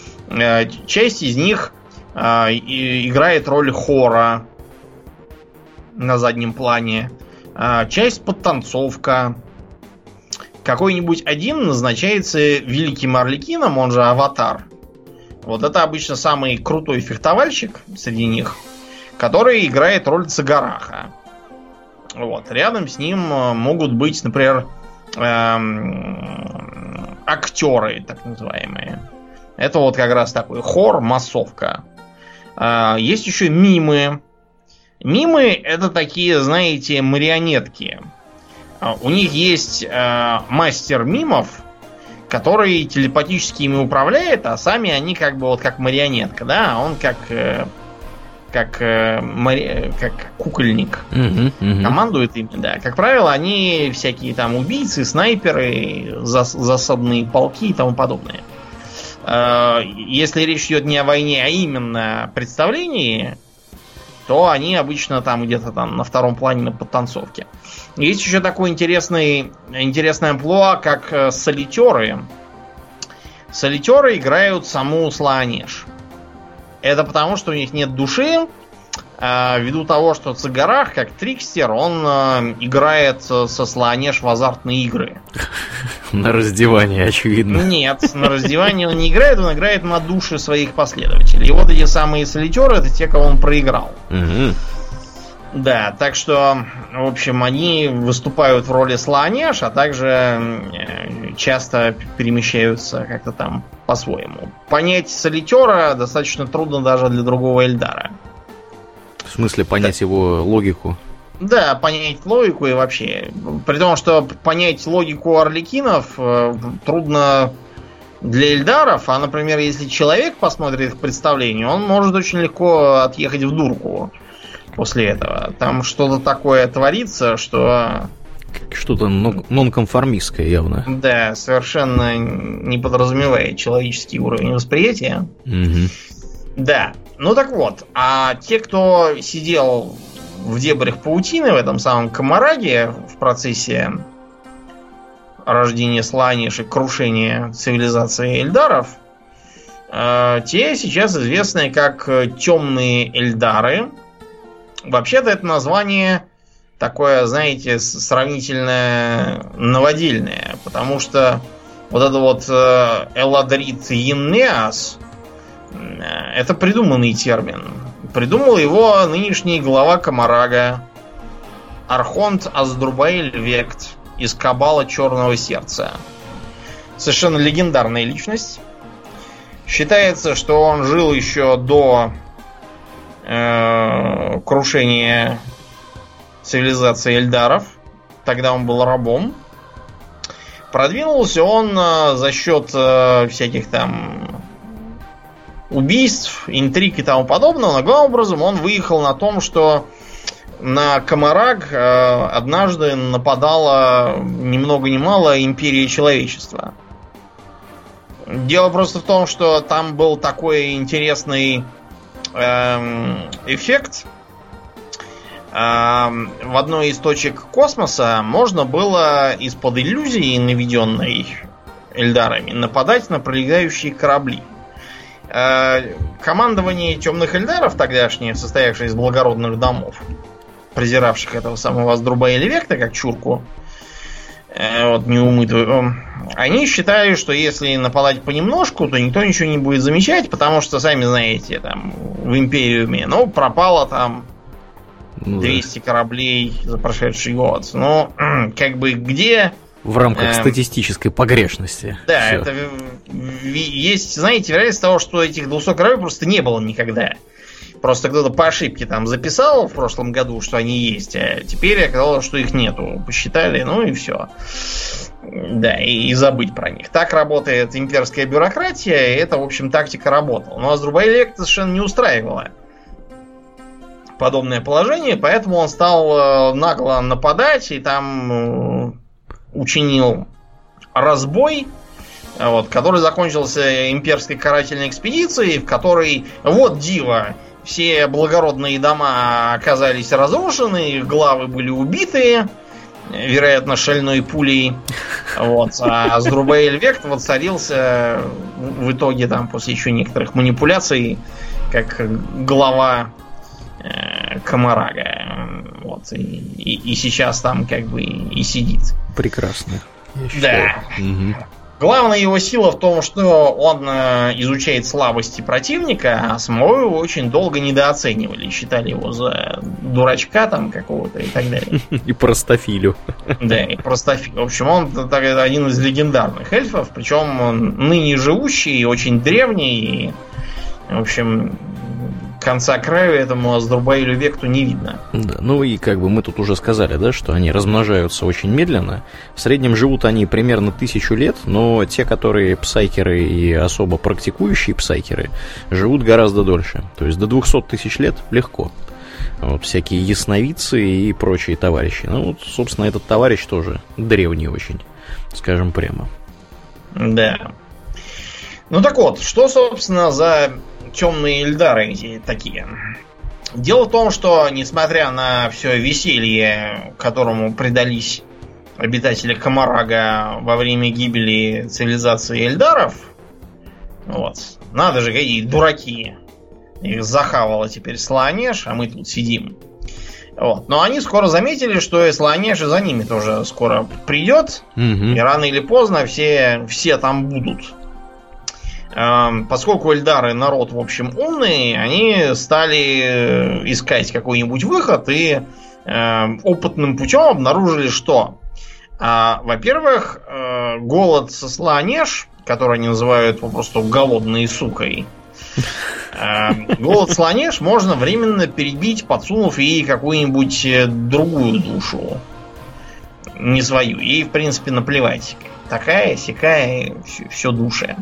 часть из них э, играет роль хора, на заднем плане, а, часть подтанцовка. Какой-нибудь один назначается великим Орликином, он же Аватар. Вот это обычно самый крутой фехтовальщик среди них, который играет роль Цагараха. Вот. Рядом с ним э, могут быть, например, эм, актеры, так называемые. Это вот как раз такой хор, массовка. Э, есть еще мимы, Мимы это такие, знаете, марионетки. А, у них есть э, мастер мимов, который телепатически ими управляет, а сами они как бы вот как марионетка, да, а он как э, как, э, мари... как кукольник Мгм, мгм. командует ими, да. Как правило, они всякие там убийцы, снайперы, зас- засадные полки и тому подобное. Э, Если речь идет не о войне, а именно о представлении, то они обычно там где-то там на втором плане на подтанцовке. Есть еще такой интересный, интересная амплуа, как э, солитеры. Солитеры играют саму Слоанеж. Это потому, что у них нет души, ввиду того, что Цигарах, как трикстер, он э, играет со Слоанеж в азартные игры. На раздевание, очевидно. Нет, на раздевании он не играет, он играет на душе своих последователей. И вот эти самые солитеры, это те, кого он проиграл. Да, так что, в общем, они выступают в роли слонеж, а также э, часто перемещаются как-то там по-своему. Понять солитера достаточно трудно даже для другого Эльдара. В смысле понять его логику. Да, понять логику и вообще. При том, что понять логику орликинов э, трудно для эльдаров, а, например, если человек посмотрит их представление, он может очень легко отъехать в дурку после этого. Там что-то такое творится, что, Что-то нон- нонконформистское явно. да, совершенно не подразумевает человеческий уровень восприятия. Мгм. Да. Ну так вот, а те, кто сидел в дебрях паутины в этом самом Камараге в процессе рождения Сланиш и крушения цивилизации Эльдаров, э, те сейчас известны как темные Эльдары. Вообще-то это название такое, знаете, сравнительно новодельное, потому что вот это вот э, Эладрит Енеас, Э, Это придуманный термин. Придумал его нынешний глава Камарага Архонт Аздрубаэль Вект из Кабала Черного Сердца. Совершенно легендарная личность. Считается, что он жил еще до э, крушения цивилизации Эльдаров. Тогда он был рабом. Продвинулся он э, за счет э, всяких там убийств, интриг и тому подобного, но главным образом он выехал на том, что на Камараг э, однажды нападала ни много ни мало империя человечества. Дело просто в том, что там был такой интересный эм, эффект. Эм, в одной из точек космоса можно было из-под иллюзии, наведенной Эльдарами, нападать на пролегающие корабли. Э, командование темных эльдаров тогдашнее, состоявшее из благородных домов, презиравших этого самого Аздруба или Векта, как чурку, э, вот неумытую, э, они считали, что если нападать понемножку, то никто ничего не будет замечать, потому что, сами знаете, там, в Империуме, ну, пропало там Ну да. 200 кораблей за прошедший год. Ну, как бы где В рамках Эм. статистической погрешности. Да, Всё. это есть, знаете, вероятность того, что этих 200 кораблей просто не было никогда. Просто кто-то по ошибке там записал в прошлом году, что они есть, а теперь оказалось, что их нету. Посчитали, ну и все. Да, и, и забыть про них. Так работает имперская бюрократия, и это, в общем, тактика работала. Но Азрубайлек это совершенно не устраивало подобное положение, поэтому он стал э, нагло нападать и там э, учинил разбой, э, вот, который закончился имперской карательной экспедицией, в которой, вот диво, все благородные дома оказались разрушены, их главы были убиты, э, вероятно, шальной пулей. Вот. А Сдрубаэль Вект воцарился в итоге там после еще некоторых манипуляций как глава э, Камарага. Вот. И, и- и сейчас там как бы и сидит. Прекрасно. Да. Мгм. Главная его сила в том, что он э, изучает слабости противника, а самого его очень долго недооценивали. Считали его за дурачка там какого-то и так далее. И простофилю. Да, и просто В общем, он так, один из легендарных эльфов, причем он ныне живущий, очень древний. И, в общем, конца краю этому Аздурбаилю Векту не видно. Да, ну и как бы мы тут уже сказали, да, что они размножаются очень медленно. В среднем живут они примерно тысячу лет, но те, которые псайкеры и особо практикующие псайкеры, живут гораздо дольше. То есть до 200 тысяч лет легко. Вот, всякие ясновидцы и прочие товарищи. Ну, вот, собственно, этот товарищ тоже древний очень, скажем прямо. Да. Ну так вот, что, собственно, за темные Эльдары такие? Дело в том, что, несмотря на все веселье, которому предались обитатели Камарага во время гибели цивилизации Эльдаров, вот, надо же, какие дураки, их захавала теперь Слонеж, а мы тут сидим. Вот. Но они скоро заметили, что и Слонеж за ними тоже скоро придет. Угу. И рано или поздно все, все там будут. Эм, поскольку Эльдары народ, в общем, умный, они стали э, искать какой-нибудь выход и э, опытным путем обнаружили, что, э, во-первых, э, голод со слонеж, который они называют попросту голодной сукой, э, голод слонеж можно временно перебить, подсунув ей какую-нибудь э, другую душу. Не свою. Ей, в принципе, наплевать. Такая, сякая, все, все душа.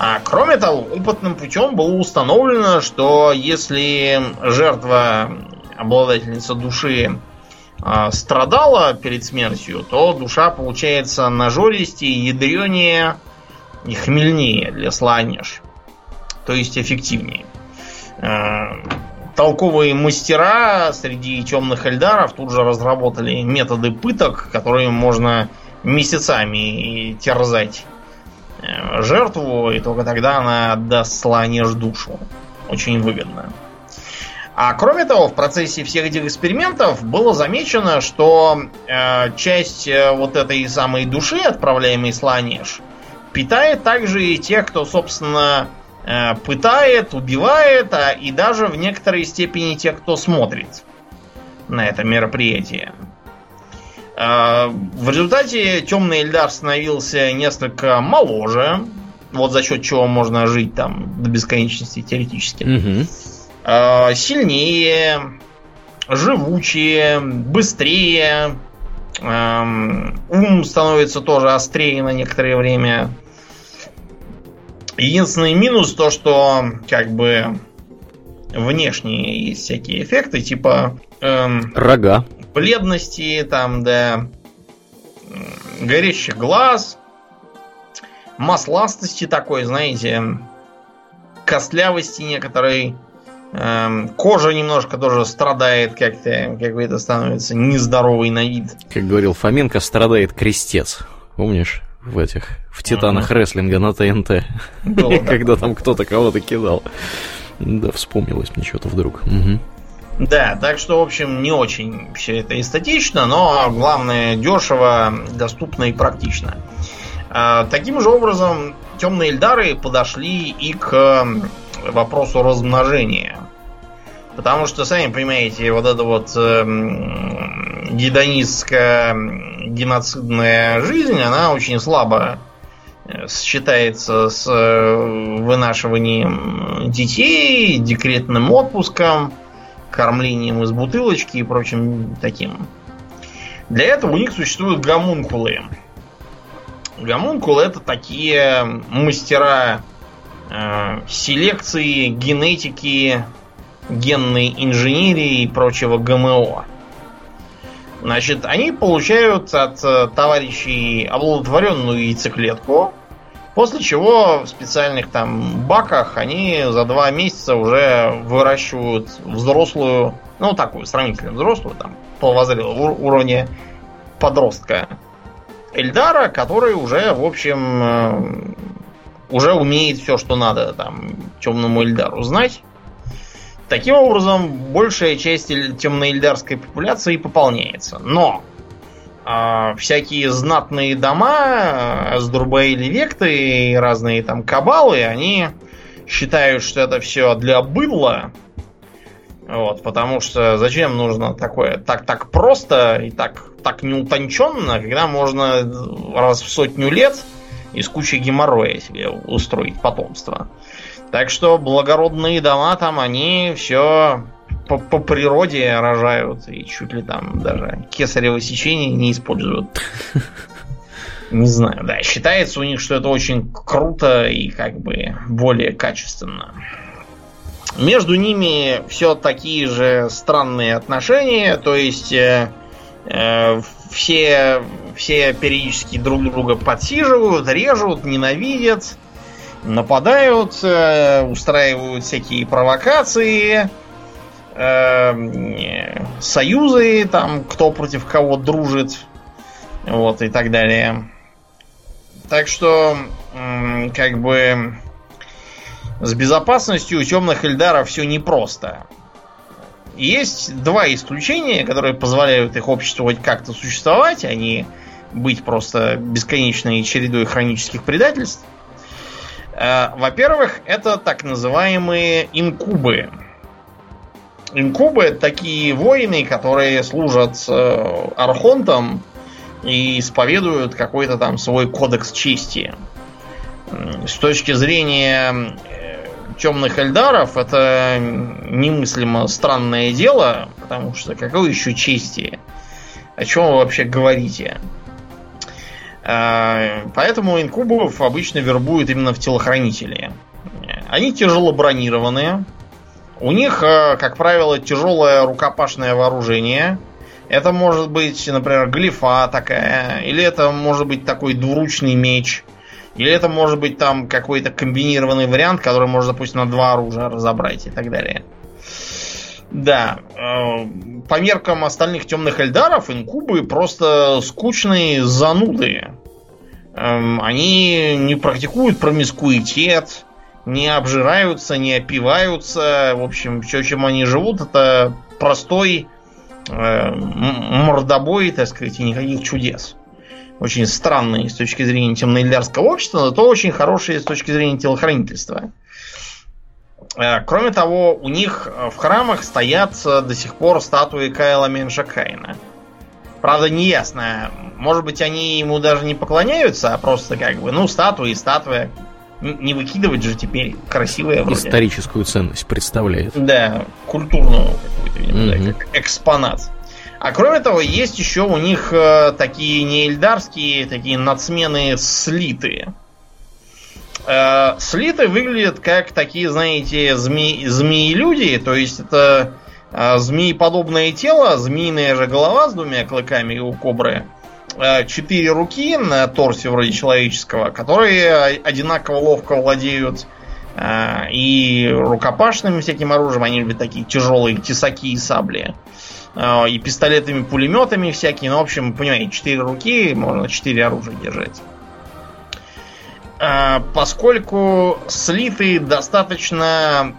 А кроме того, опытным путем было установлено, что если жертва, обладательница души, э, страдала перед смертью, то душа получается нажористее, ядренее и хмельнее для сланеж. То есть эффективнее. Э, толковые мастера среди темных эльдаров тут же разработали методы пыток, которые можно месяцами терзать жертву, и только тогда она отдаст слонеж душу. Очень выгодно. А кроме того, в процессе всех этих экспериментов было замечено, что э, часть э, вот этой самой души, отправляемой слонеж, питает также и тех, кто, собственно, э, пытает, убивает, а и даже в некоторой степени тех, кто смотрит на это мероприятие. А, в результате темный Эльдар становился несколько моложе, вот за счет чего можно жить там до бесконечности теоретически. Угу. Сильнее, живучее, быстрее. Ум становится тоже острее на некоторое время. Единственный минус то, что как бы внешние есть всякие эффекты, типа... Эм, Рога бледности, там, да, горящих глаз, масластости такой, знаете, костлявости некоторой, эм, кожа немножко тоже страдает как-то, какой-то становится нездоровый на вид. Как говорил Фоменко, страдает крестец. Помнишь? В этих, в титанах uh-huh. рестлинга на ТНТ. Когда там кто-то кого-то кидал. Да, вспомнилось мне что-то вдруг. Угу. Да, так что, в общем, не очень все это эстетично, но главное дешево, доступно и практично. А, таким же образом, темные Эльдары подошли и к вопросу размножения. Потому что, сами понимаете, вот эта вот э, гедонистская геноцидная жизнь, она очень слабо э, сочетается с э, вынашиванием детей, декретным отпуском, кормлением из бутылочки и прочим таким. Для этого у них существуют гомункулы. Гомункулы это такие мастера э, селекции, генетики, генной инженерии и прочего ГМО. Значит, они получают от э, товарищей оплодотворенную яйцеклетку, После чего в специальных там баках они за два месяца уже выращивают взрослую, ну такую сравнительно взрослую, там, половозрелого уровня подростка Эльдара, который уже, в общем, э, уже умеет все, что надо там темному Эльдару знать. Таким образом, большая часть темноэльдарской популяции пополняется. Но а, всякие знатные дома, Аздурбаили Векты и разные там кабалы, они считают, что это все для быдла. Вот, потому что зачем нужно такое так так просто и так так неутонченно, когда можно раз в сотню лет из кучи геморроя себе устроить потомство. Так что благородные дома там, они все по, по природе рожают. И чуть ли там даже кесарево сечение не используют. Не знаю, да. Считается у них, что это очень круто и как бы более качественно. Между ними все такие же странные отношения, то есть э, э, все, все периодически друг друга подсиживают, режут, ненавидят, нападают, э, устраивают всякие провокации, э, союзы, там кто против кого дружит, вот и так далее. Так что, как бы, с безопасностью у темных эльдаров все непросто. Есть два исключения, которые позволяют их обществу хоть как-то существовать, а не быть просто бесконечной чередой хронических предательств. Э, во-первых, это так называемые инкубы. Инкубы это такие воины, которые служат э, архонтам и исповедуют какой-то там свой кодекс чести. С точки зрения э, темных эльдаров это немыслимо странное дело, потому что какой еще чести? О чем вы вообще говорите? Э, поэтому инкубов обычно вербуют именно в телохранители. Они тяжело бронированные. У них, э, как правило, тяжелое рукопашное вооружение. Это может быть, например, глифа такая, или это может быть такой двуручный меч, или это может быть там какой-то комбинированный вариант, который можно, допустим, на два оружия разобрать и так далее. Да, э, по меркам остальных темных эльдаров, инкубы просто скучные зануды. Эм, они не практикуют промискуитет, не обжираются, не опиваются. В общем, все, чем они живут, это простой Э, мордобой, так сказать, и никаких чудес. Очень странные с точки зрения темноильдарского общества, но то очень хорошие с точки зрения телохранительства. Э, кроме того, у них в храмах стоят до сих пор статуи Кайла Менша Кайна. Правда, неясно. Может быть, они ему даже не поклоняются, а просто как бы, ну, статуи, статуя. Не выкидывать же теперь красивые вроде. Историческую ценность представляет. Да, культурную какую-то, видимо, да, как экспонат. А кроме того, есть еще у них э, такие неэльдарские, такие нацмены слиты. Э, слиты выглядят как такие, знаете, зме- змеи-люди, то есть это э, змееподобное тело, змеиная же голова с двумя клыками у кобры – Э, четыре руки на торсе вроде человеческого, которые одинаково ловко владеют э, и рукопашным всяким оружием, они любят такие тяжелые тесаки и сабли, э, и пистолетами, пулеметами всякие. Ну, в общем, понимаете, четыре руки, можно четыре оружия держать. Поскольку слиты достаточно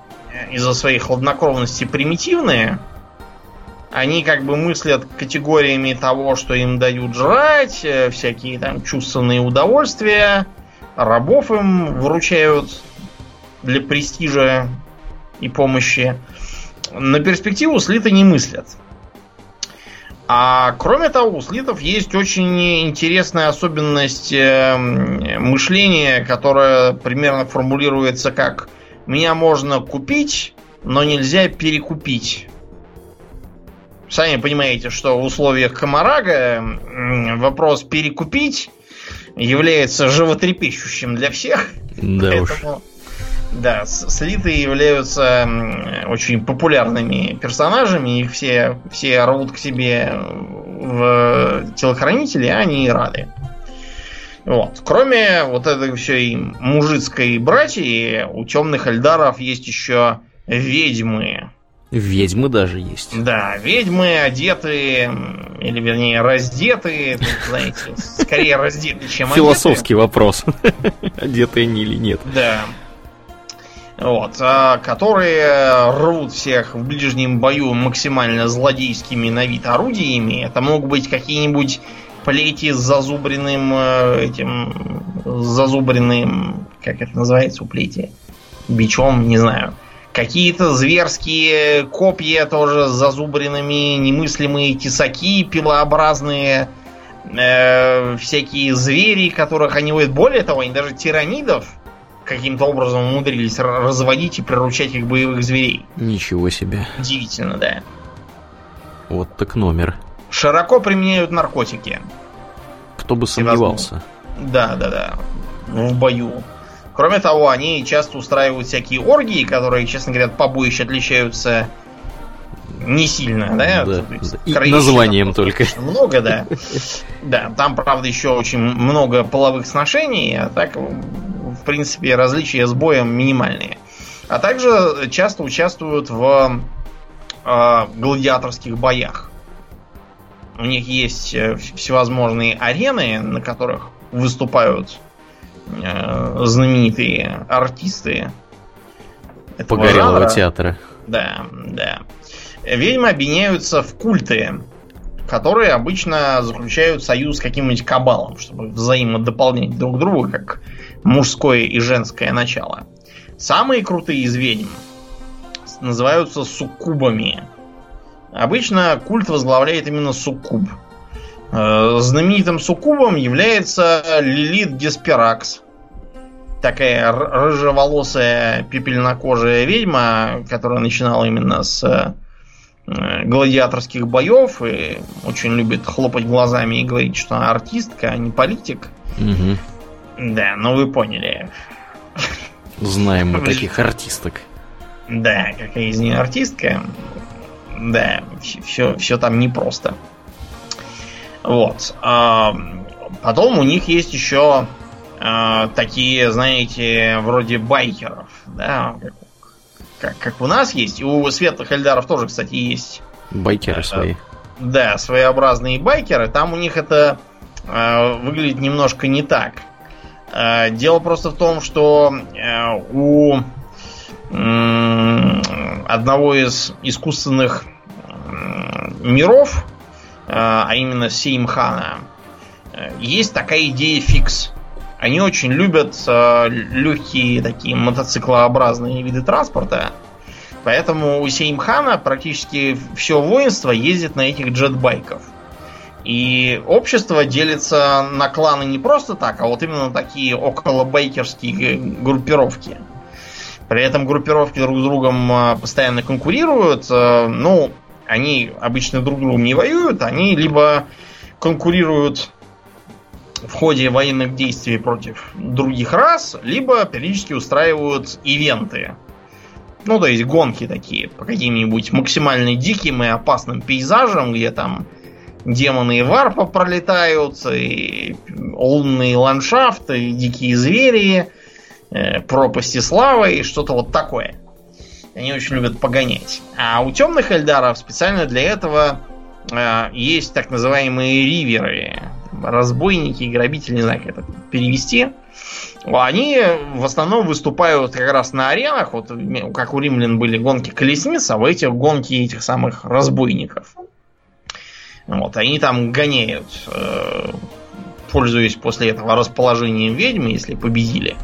из-за своей хладнокровности примитивные, они как бы мыслят категориями того, что им дают жрать, э, всякие там чувственные удовольствия, рабов им вручают для престижа и помощи. На перспективу слиты не мыслят. А кроме того, у слитов есть очень интересная особенность э, мышления, которая примерно формулируется как «меня можно купить, но нельзя перекупить». Сами понимаете, что в условиях Комарага вопрос перекупить является животрепещущим для всех. Да Поэтому, уж. Да, слиты являются очень популярными персонажами, их все, все рвут к себе в телохранители, а они рады. Вот. Кроме вот этой всей мужицкой братьи, у темных эльдаров есть еще ведьмы, Ведьмы даже есть. Да, ведьмы одеты, или вернее раздеты, знаете, скорее раздеты, чем Философский вопрос, одеты они или нет. Да. Вот, а, которые рвут всех в ближнем бою максимально злодейскими на вид орудиями. Это могут быть какие-нибудь плети с зазубренным э, этим зазубренным, как это называется у плети, бичом, не знаю Какие-то зверские копья тоже с зазубренными, немыслимые тесаки пилообразные, э, всякие звери, которых они воют. Более того, они даже тиранидов, каким-то образом умудрились разводить и приручать их боевых зверей. Ничего себе. Удивительно, да. Вот так номер. Широко применяют наркотики. Кто бы сомневался. Да, да, да. В бою. Кроме того, они часто устраивают всякие оргии, которые, честно говоря, побоище отличаются не сильно, да? да, И названием только. Много, да. Да, там, правда, еще очень много половых сношений, а так, в принципе, различия с боем минимальные. А также часто участвуют в э, гладиаторских боях. У них есть э, всевозможные арены, на которых выступают знаменитые артисты. Погорелого жанра. театра. Да, да ведьмы объединяются в культы, которые обычно заключают союз с каким-нибудь кабалом, чтобы взаимодополнять друг друга, как мужское и женское начало. Самые крутые из ведьм называются суккубами. Обычно культ возглавляет именно суккуб. Э, знаменитым суккубом является Лилит Деспиракс. Такая рыжеволосая пепельнокожая ведьма, которая начинала именно с Э, гладиаторских боев и очень любит хлопать глазами и говорить, что она артистка, а не политик. Угу. Да, ну вы поняли. Знаем мы таких артисток. Да, какая из нее артистка. Да, все, все там непросто. Вот. А, потом у них есть еще а, такие, знаете, вроде байкеров, да, как, как у нас есть. И у светлых эльдаров тоже, кстати, есть. Байкеры свои. Да, своеобразные байкеры. Там у них это э, выглядит немножко не так. Э, дело просто в том, что э, у э, одного из искусственных э, миров, а именно Сеймхана, есть такая идея фикс. Они очень любят э, легкие такие мотоциклообразные виды транспорта. Поэтому у Сеймхана практически все воинство ездит на этих джетбайках. И общество делится на кланы не просто так, а вот именно такие околобайкерские группировки. При этом группировки друг с другом э, постоянно конкурируют. Э, ну, они обычно друг другом не воюют, они либо конкурируют в ходе военных действий против других рас, либо периодически устраивают ивенты. Ну, то есть гонки такие по каким-нибудь максимально диким и опасным пейзажам, где там демоны и варпа пролетают, и лунные ландшафты, и дикие звери, э, пропасти славы и что-то вот такое. Они очень любят погонять. А у темных эльдаров специально для этого э, есть так называемые риверы разбойники, грабители, не знаю, как это перевести. Они в основном выступают как раз на аренах, вот как у римлян были гонки колесниц, а в этих гонки этих самых разбойников. Вот, они там гоняют, э, пользуясь после этого расположением ведьмы, если победили.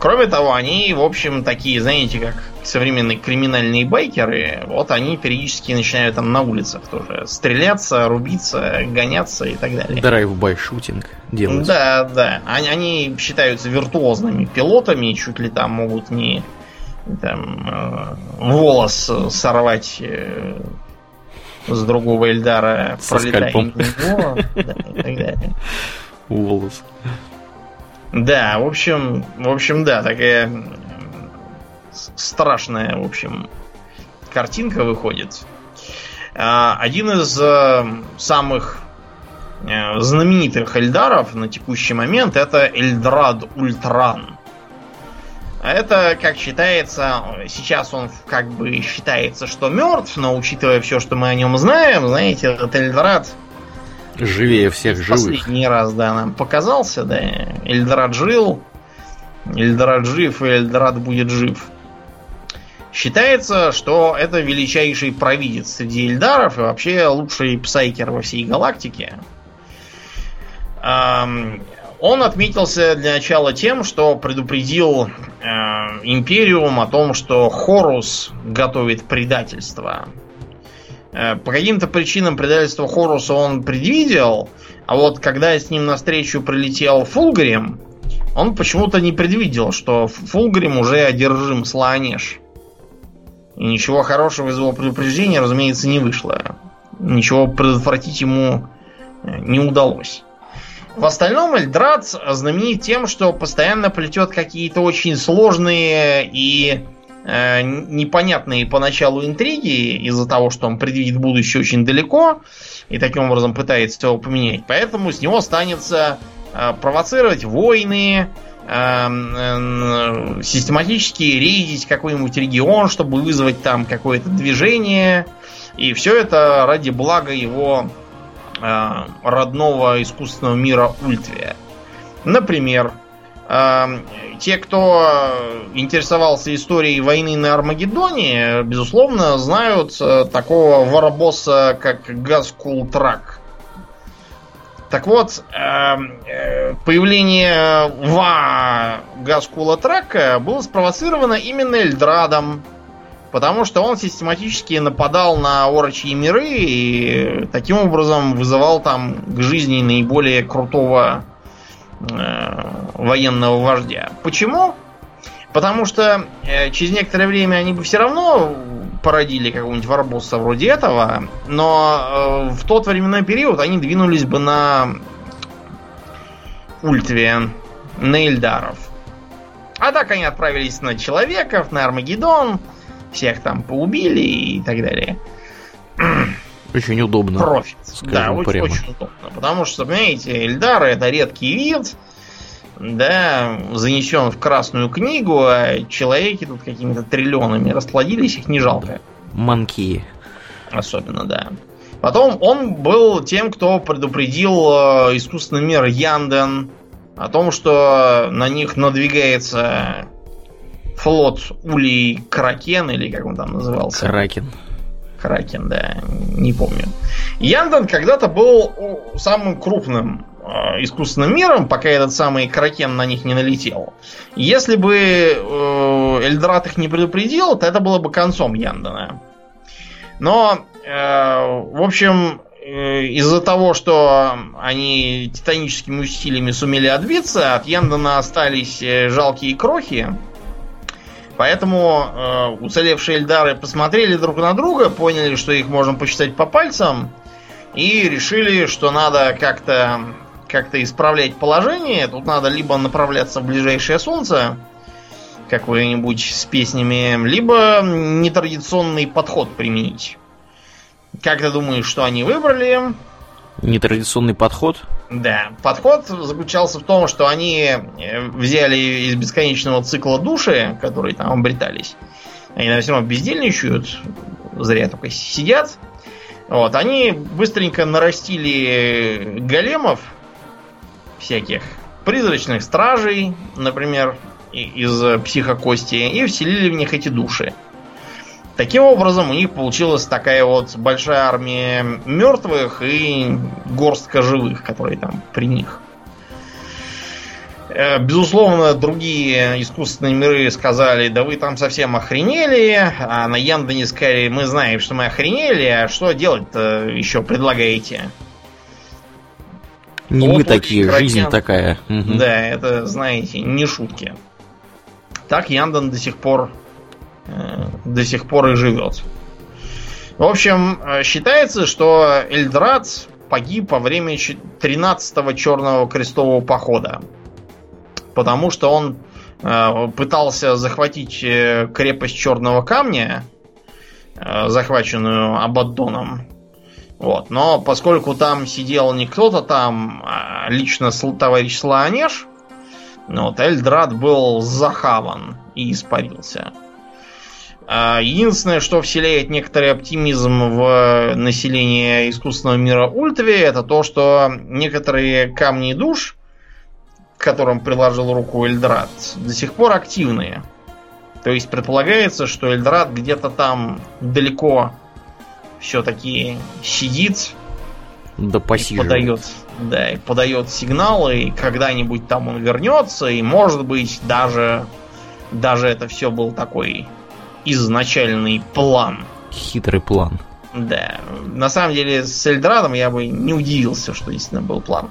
Кроме того, они, в общем, такие, знаете, как современные криминальные байкеры, вот они периодически начинают там на улицах тоже стреляться, рубиться, гоняться и так далее. Drive-by shooting делать. Да, да. Они, они считаются виртуозными пилотами, чуть ли там могут не там, э, волос сорвать э, с другого Эльдара, Со пролетая него, да, и так далее. Волос. Да, в общем, в общем, да, такая страшная, в общем, картинка выходит. А, один из э, самых э, знаменитых Эльдаров на текущий момент это Эльдрад Ультран. Это, как считается, сейчас он как бы считается, что мертв, но учитывая все, что мы о нем знаем, знаете, этот Эльдрад Живее всех живых. Последний раз, да, нам показался, да. Эльдорад жил, Эльдорад жив, и Эльдорад будет жив. Считается, что это величайший провидец среди Эльдаров и вообще лучший псайкер во всей галактике. Он отметился для начала тем, что предупредил э, Империум о том, что Хорус готовит предательство. Э, по каким-то причинам предательство Хоруса он предвидел, а вот когда с ним навстречу прилетел Фулгрим, он почему-то не предвидел, что Фулгрим уже одержим Слоанеш. И ничего хорошего из его предупреждения, разумеется, не вышло. Ничего предотвратить ему э, не удалось. В остальном Эльдрад знаменит тем, что постоянно плетет какие-то очень сложные и э, непонятные поначалу интриги из-за того, что он предвидит будущее очень далеко и таким образом пытается его поменять. Поэтому с него останется э, провоцировать войны, Эм, э, систематически рейдить какой-нибудь регион, чтобы вызвать там какое-то движение. И все это ради блага его э, родного искусственного мира Ультвия. Например, э, те, кто интересовался историей войны на Армагеддоне, безусловно, знают такого воробосса, как Гаскул Трак. Так вот, эм, э, появление Ва Гаскула Трака было спровоцировано именно Эльдрадом, потому что он систематически нападал на орочьи миры и таким образом вызывал там к жизни наиболее крутого э, военного вождя. Почему? Потому что э, через некоторое время они бы все равно породили какого-нибудь варбосса вроде этого, но э, в тот временной период они двинулись бы на Ультве, на Эльдаров. А так они отправились на человеков, на Армагеддон, всех там поубили и так далее. Очень удобно. Профит. Да, очень, очень удобно. Потому что, понимаете, Эльдары это редкий вид, да, занесен в Красную книгу, а человеки тут какими-то триллионами расплодились, их не жалко. Манки. Особенно, да. Потом он был тем, кто предупредил э, искусственный мир Янден о том, что на них надвигается флот Улей Кракен, или как он там назывался? Кракен. Кракен, да, не помню. Янден когда-то был самым крупным Э, искусственным миром, пока этот самый Кракен на них не налетел. Если бы э, Эльдрат их не предупредил, то это было бы концом Яндана. Но, э, в общем, э, из-за того, что они титаническими усилиями сумели отбиться, от Яндана остались э, жалкие крохи. Поэтому э, уцелевшие Эльдары посмотрели друг на друга, поняли, что их можно посчитать по пальцам, и решили, что надо как-то как-то исправлять положение, тут надо либо направляться в ближайшее солнце, какое-нибудь с песнями, либо нетрадиционный подход применить. Как ты думаешь, что они выбрали? Нетрадиционный подход? Да. Подход заключался в том, что они э, взяли из бесконечного цикла души, которые там обретались. Они, наверное, все равно бездельничают, зря только сидят. Вот, они быстренько нарастили големов, всяких призрачных стражей, например, из психокости, и вселили в них эти души. Таким образом, у них получилась такая вот большая армия мертвых и горстка живых, которые там при них. Э, безусловно, другие искусственные миры сказали, да вы там совсем охренели, а на Яндоне сказали, мы знаем, что мы охренели, а что делать-то еще предлагаете? Не вот мы такие, кракен. жизнь такая. Да, это, знаете, не шутки. Так Яндон до сих пор до сих пор и живет. В общем, э, считается, что Эльдрат погиб во время 13-го Черного Крестового Похода. Потому что он э, пытался захватить э, крепость Черного Камня, э, захваченную Абаддоном. Вот. Но поскольку там сидел не кто-то там, а лично товарищ Слоанеш, ну вот, Эльдрат был захаван и испарился. А единственное, что вселяет некоторый оптимизм в население искусственного мира Ультви, это то, что некоторые камни душ, к которым приложил руку Эльдрат, до сих пор активные. То есть предполагается, что Эльдрат где-то там далеко все-таки сидит да и подает, да, и подает сигналы, и когда-нибудь там он вернется, и может быть даже, даже это все был такой изначальный план. Хитрый план. Да. На самом деле с Эльдрадом я бы не удивился, что действительно был план.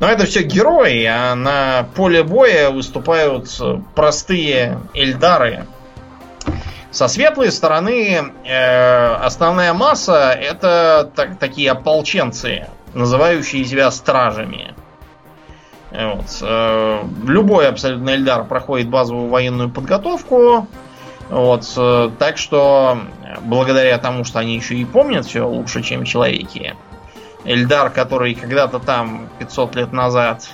Но это все герои, а на поле боя выступают простые эльдары. Со светлой стороны э, основная масса это так, такие ополченцы, называющие себя стражами. Вот. Э, любой абсолютно Эльдар проходит базовую военную подготовку. Вот. Э, так что, благодаря тому, что они еще и помнят все лучше, чем человеки, Эльдар, который когда-то там 500 лет назад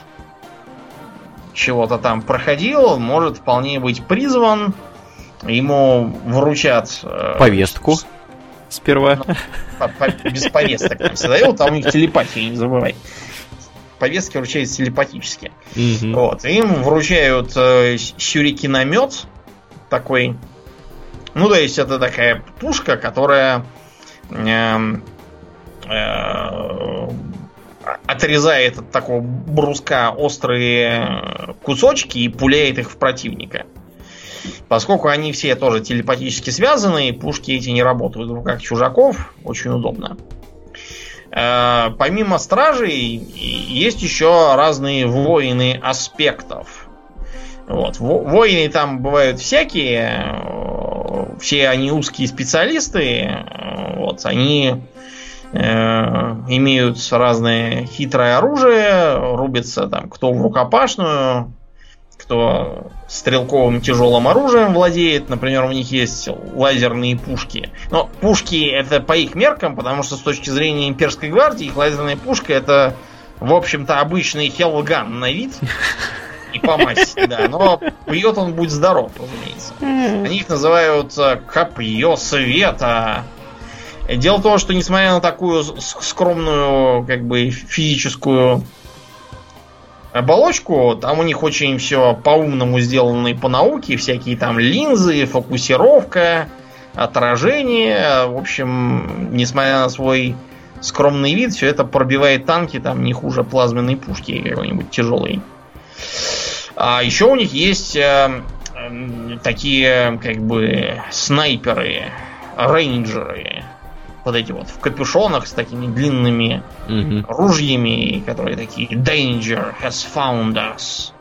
чего-то там проходил, может вполне быть призван. Ему вручат... Э, повестку сперва. Ну, по, по, без повесток там всегда. там у них телепатия, не забывай повестки вручаются телепатически. Угу. Вот. Им вручают э, сюрикиномет такой. Ну, то есть это такая пушка, которая э, э, отрезает от такого бруска острые кусочки и пуляет их в противника. Поскольку они все тоже телепатически связаны, пушки эти не работают в руках чужаков, очень удобно. Э, помимо стражей, есть еще разные воины аспектов. Вот. Воины там бывают всякие, э, все они узкие специалисты, э, вот, они э, имеют разное хитрое оружие, рубятся там кто в рукопашную, кто стрелковым тяжелым оружием владеет. Например, у них есть лазерные пушки. Но пушки это по их меркам, потому что с точки зрения имперской гвардии их лазерная пушка это, в общем-то, обычный хелган на вид. И по масти, да. Но пьет он будь здоров, разумеется. Они их называют э, копье света. Дело в том, что несмотря на такую скромную, как бы, физическую оболочку, там у них очень все по-умному сделано и по науке, всякие там линзы, фокусировка, отражение. В общем, несмотря на свой скромный вид, все это пробивает танки там не хуже плазменной пушки какой-нибудь тяжелой. А еще у них есть э, э, такие как бы снайперы, рейнджеры, вот эти вот в капюшонах с такими длинными угу. ружьями, которые такие Danger has found us.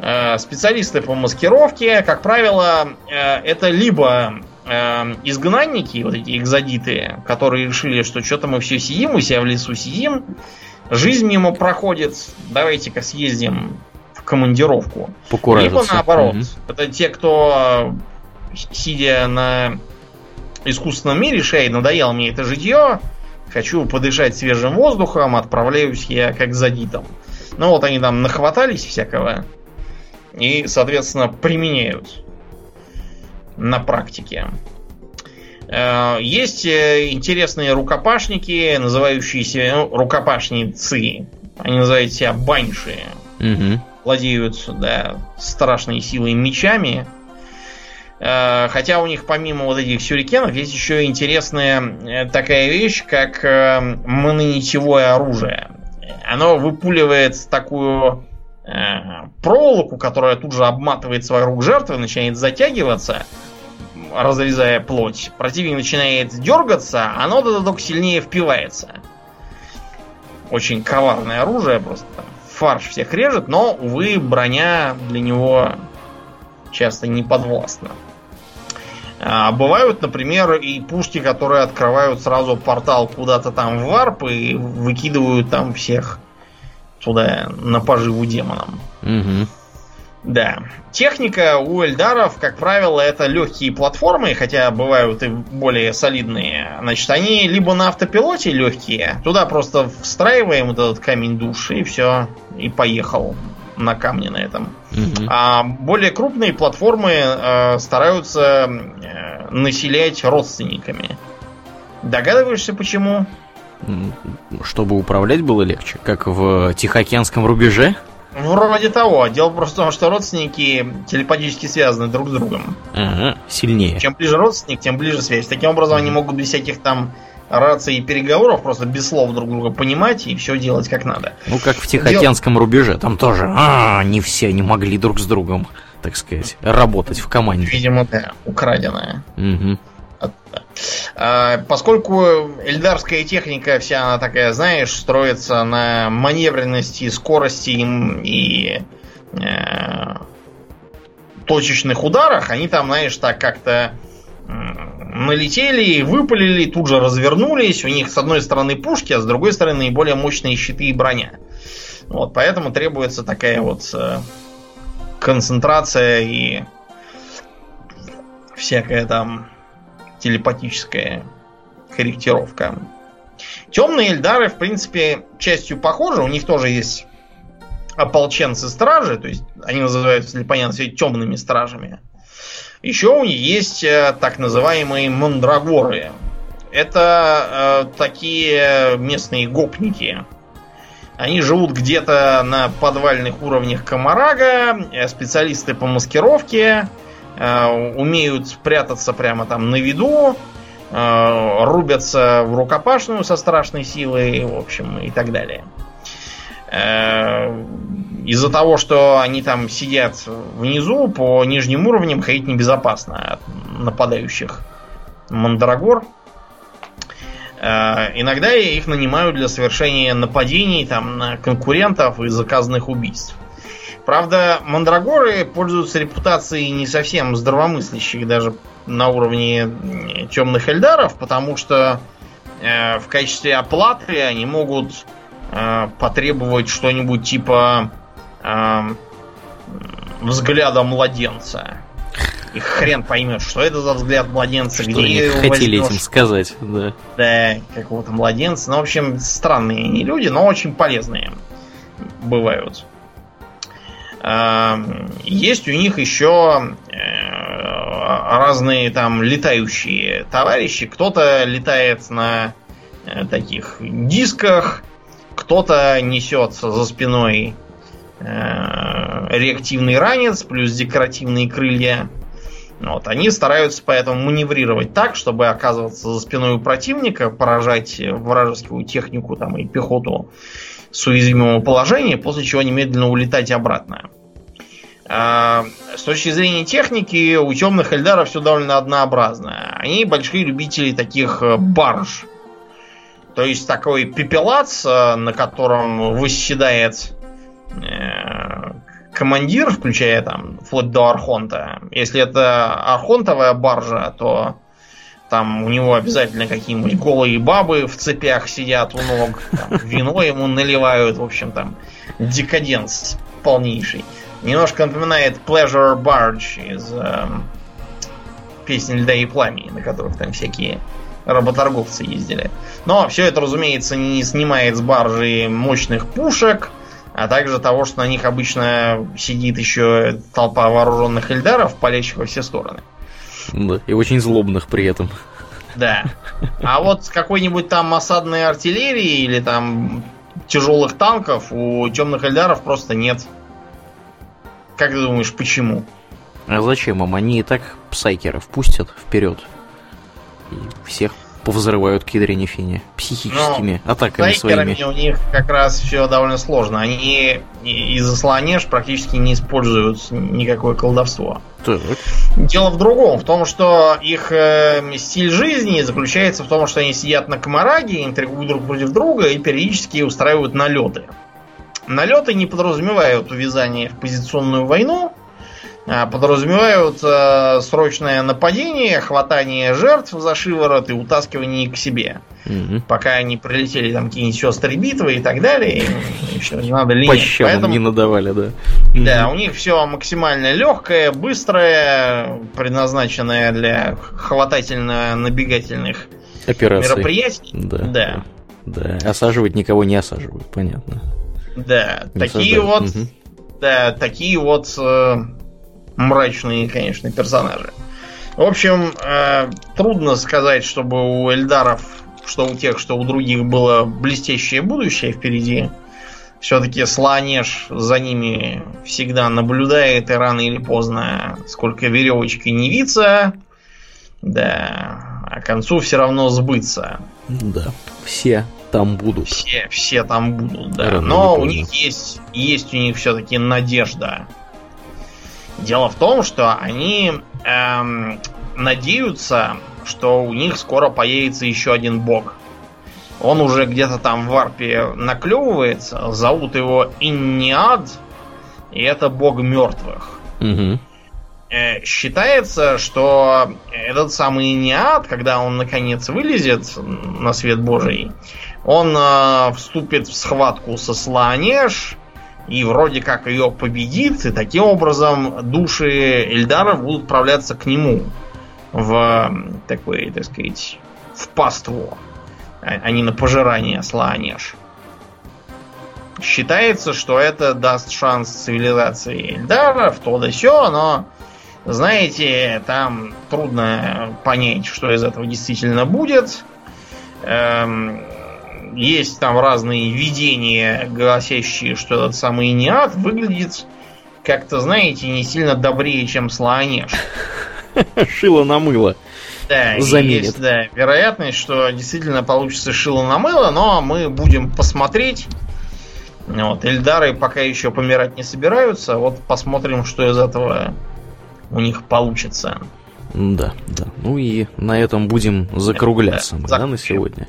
Э, специалисты по маскировке, как правило, э, это либо э, изгнанники, вот эти экзодиты, которые решили, что что-то мы все сидим, у себя в лесу сидим, жизнь мимо проходит, давайте-ка съездим командировку. Либо наоборот, угу. это те, кто, сидя на искусственном мире, шей, надоело мне это житье, хочу подышать свежим воздухом, отправляюсь я как за дитом. Ну вот они там нахватались всякого и, соответственно, применяют на практике. Э, есть э, интересные рукопашники, называющиеся ну, рукопашницы. Они называют себя баньши. Угу. Владеют да, страшной силой мечами. Э, хотя у них помимо вот этих сюрикенов есть еще интересная э, такая вещь, как э, мононитевое оружие. Оно выпуливает такую проволоку, которая тут же обматывает вокруг жертвы, начинает затягиваться, разрезая плоть. Противник начинает дергаться, оно только сильнее впивается. Очень коварное оружие, просто фарш всех режет, но, увы, броня для него часто не подвластна. А бывают, например, и пушки, которые открывают сразу портал куда-то там в варп и выкидывают там всех туда на поживу демонам. Угу. Да. Техника у Эльдаров, как правило, это легкие платформы, хотя бывают и более солидные. Значит, они либо на автопилоте легкие, туда просто встраиваем вот этот камень души и все, и поехал на камне на этом. Угу. А более крупные платформы э, стараются э, населять родственниками. Догадываешься, почему? Чтобы управлять было легче, как в Тихоокеанском рубеже? Вроде того. Дело просто в том, что родственники телепатически связаны друг с другом. Ага, сильнее. Чем ближе родственник, тем ближе связь. Таким образом, они могут без всяких там раций и переговоров, просто без слов друг друга понимать и все делать как надо. Ну, как в Тихоокеанском Дел... рубеже, там тоже а, не все не могли друг с другом, так сказать, работать в команде. Видимо, да, украденное. Угу. А, поскольку эльдарская техника вся она такая, знаешь, строится на маневренности, скорости и э, точечных ударах, они там, знаешь, так как-то налетели, выпалили, тут же развернулись. У них с одной стороны пушки, а с другой стороны наиболее мощные щиты и броня. Вот, поэтому требуется такая вот э, концентрация и всякая там телепатическая корректировка. Темные Эльдары, в принципе, частью похожи. У них тоже есть ополченцы-стражи, то есть они называются для понятия темными стражами. Еще у них есть э, так называемые мандрагоры. Это э, такие местные гопники. Они живут где-то на подвальных уровнях Комарага, э, специалисты по маскировке, умеют прятаться прямо там на виду, э, рубятся в рукопашную со страшной силой, в общем, и так далее. Э, из-за того, что они там сидят внизу, по нижним уровням ходить небезопасно от нападающих мандрагор. Иногда их нанимают для совершения нападений там, на конкурентов и заказанных убийств. Правда, мандрагоры пользуются репутацией не совсем здравомыслящих даже на уровне темных эльдаров, потому что э, в качестве оплаты они могут э, потребовать что-нибудь типа э, взгляда младенца. И хрен поймет, что это за взгляд младенца, что где они хотели этим сказать, да. Да, какого-то младенца. Ну, в общем, странные они люди, но очень полезные бывают. Есть у них еще э, разные там летающие товарищи. Кто-то летает на э, таких дисках, кто-то несет за спиной э, реактивный ранец плюс декоративные крылья. Вот, они стараются поэтому маневрировать так, чтобы оказываться за спиной у противника, поражать вражескую технику там, и пехоту с уязвимого положения, после чего немедленно улетать обратно. А, с точки зрения техники, у темных эльдаров все довольно однообразно. Они большие любители таких э, барж. То есть такой пепелац, э, на котором восседает э, командир, включая там вплоть до Архонта. Если это Архонтовая баржа, то там у него обязательно какие-нибудь голые бабы в цепях сидят у ног, там, вино ему наливают, в общем там декаденс полнейший. Немножко напоминает Pleasure Barge из э, песни Льда и Пламени, на которых там всякие работорговцы ездили. Но все это, разумеется, не снимает с баржи мощных пушек, а также того, что на них обычно сидит еще толпа вооруженных эльдаров, палящих во все стороны. Да, и очень злобных при этом. Да. А вот какой-нибудь там осадной артиллерии или там тяжелых танков у темных эльдаров просто нет. Как ты думаешь, почему? А зачем им? Они и так псайкеров пустят вперед. И всех повзрывают к ядрене фине. Психическими Но атаками своими. у них как раз все довольно сложно. Они из-за слонеж практически не используют никакое колдовство. Так. Дело в другом, в том, что их э, стиль жизни заключается в том, что они сидят на комараге, интригуют друг против друга и периодически устраивают налеты. Налеты не подразумевают увязание в позиционную войну, подразумевают э, срочное нападение, хватание жертв за шиворот и утаскивание их к себе. Угу. Пока они прилетели там какие-нибудь сестры битвы и так далее, еще не надо линии. По Поэтому, не надавали, да. Да, у них все максимально легкое, быстрое, предназначенное для хватательно-набегательных мероприятий. Да. да. Да, осаживать никого не осаживают, понятно. Да, не такие создать. вот, угу. да, такие вот э, мрачные, конечно, персонажи. В общем, э, трудно сказать, чтобы у Эльдаров, что у тех, что у других было блестящее будущее впереди. Все-таки Сланеж за ними всегда наблюдает, и рано или поздно, сколько веревочки не виться, да, а к концу все равно сбыться. Да, все там будут. Все, все там будут, да. Рано Но у них есть, есть у них все-таки надежда. Дело в том, что они эм, надеются что у них скоро появится еще один бог. Он уже где-то там в варпе наклевывается. Зовут его Инниад. И это бог мертвых. Угу. Считается, что этот самый Инниад, когда он наконец вылезет на свет Божий, он э, вступит в схватку со Сланеш и вроде как ее победит, и таким образом души Эльдара будут отправляться к нему в такой, так сказать, в паству, а не на пожирание Сланеш. Считается, что это даст шанс цивилизации Эльдара в то да сё, но, знаете, там трудно понять, что из этого действительно будет. Эм, есть там разные видения, гласящие, что этот самый Иниат выглядит как-то, знаете, не сильно добрее, чем Слоанеш. Шило на мыло. Да, Заменит. есть да, вероятность, что действительно получится шило на мыло, но мы будем посмотреть. Вот, Эльдары пока еще помирать не собираются. Вот посмотрим, что из этого у них получится. Да, да. Ну и на этом будем закругляться да, мы, да, на сегодня.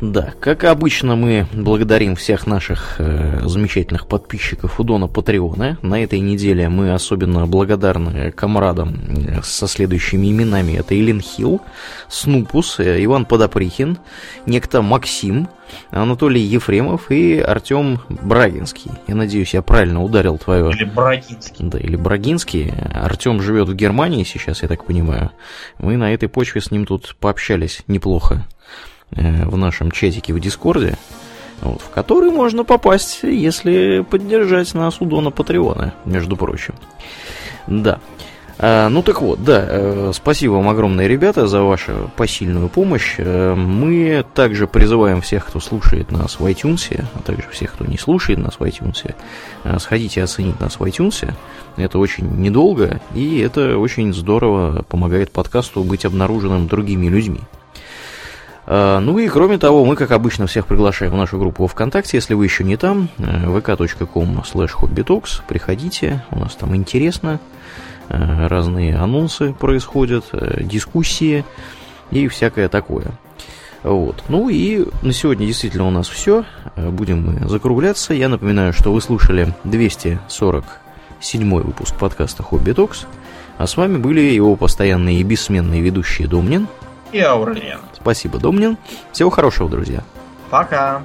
Да, как обычно, мы благодарим всех наших э, замечательных подписчиков у Дона Патреона. На этой неделе мы особенно благодарны комрадам э, со следующими именами. Это Илин Хилл, Снупус, э, Иван Подоприхин, некто Максим, Анатолий Ефремов и Артем Брагинский. Я надеюсь, я правильно ударил твое... Или Брагинский. Да, или Брагинский. Артем живет в Германии сейчас, я так понимаю. Мы на этой почве с ним тут пообщались неплохо. Э, в нашем чатике в Дискорде, вот, в который можно попасть, если поддержать нас у Дона Патреона, между прочим. Да. А, ну так вот, да, э, спасибо вам огромное, ребята, за вашу посильную помощь. Э, мы также призываем всех, кто слушает нас в iTunes, а также всех, кто не слушает нас в iTunes, сходите оценить нас в iTunes. Это очень недолго, и это очень здорово помогает подкасту быть обнаруженным другими людьми. А, ну и кроме того, мы, как обычно, всех приглашаем в нашу группу ВКонтакте, если вы еще не там, э, vk.com slash hobbytalks, приходите, у нас там интересно, э, разные анонсы происходят, э, дискуссии и всякое такое. Вот. Ну и на сегодня действительно у нас все. Будем мы закругляться. Я напоминаю, что вы слушали 247 выпуск подкаста Хобби Токс. А с вами были его постоянные и бессменные ведущие Домнин и Аурлиен. Спасибо, Домнин. Всего хорошего, друзья. Пока.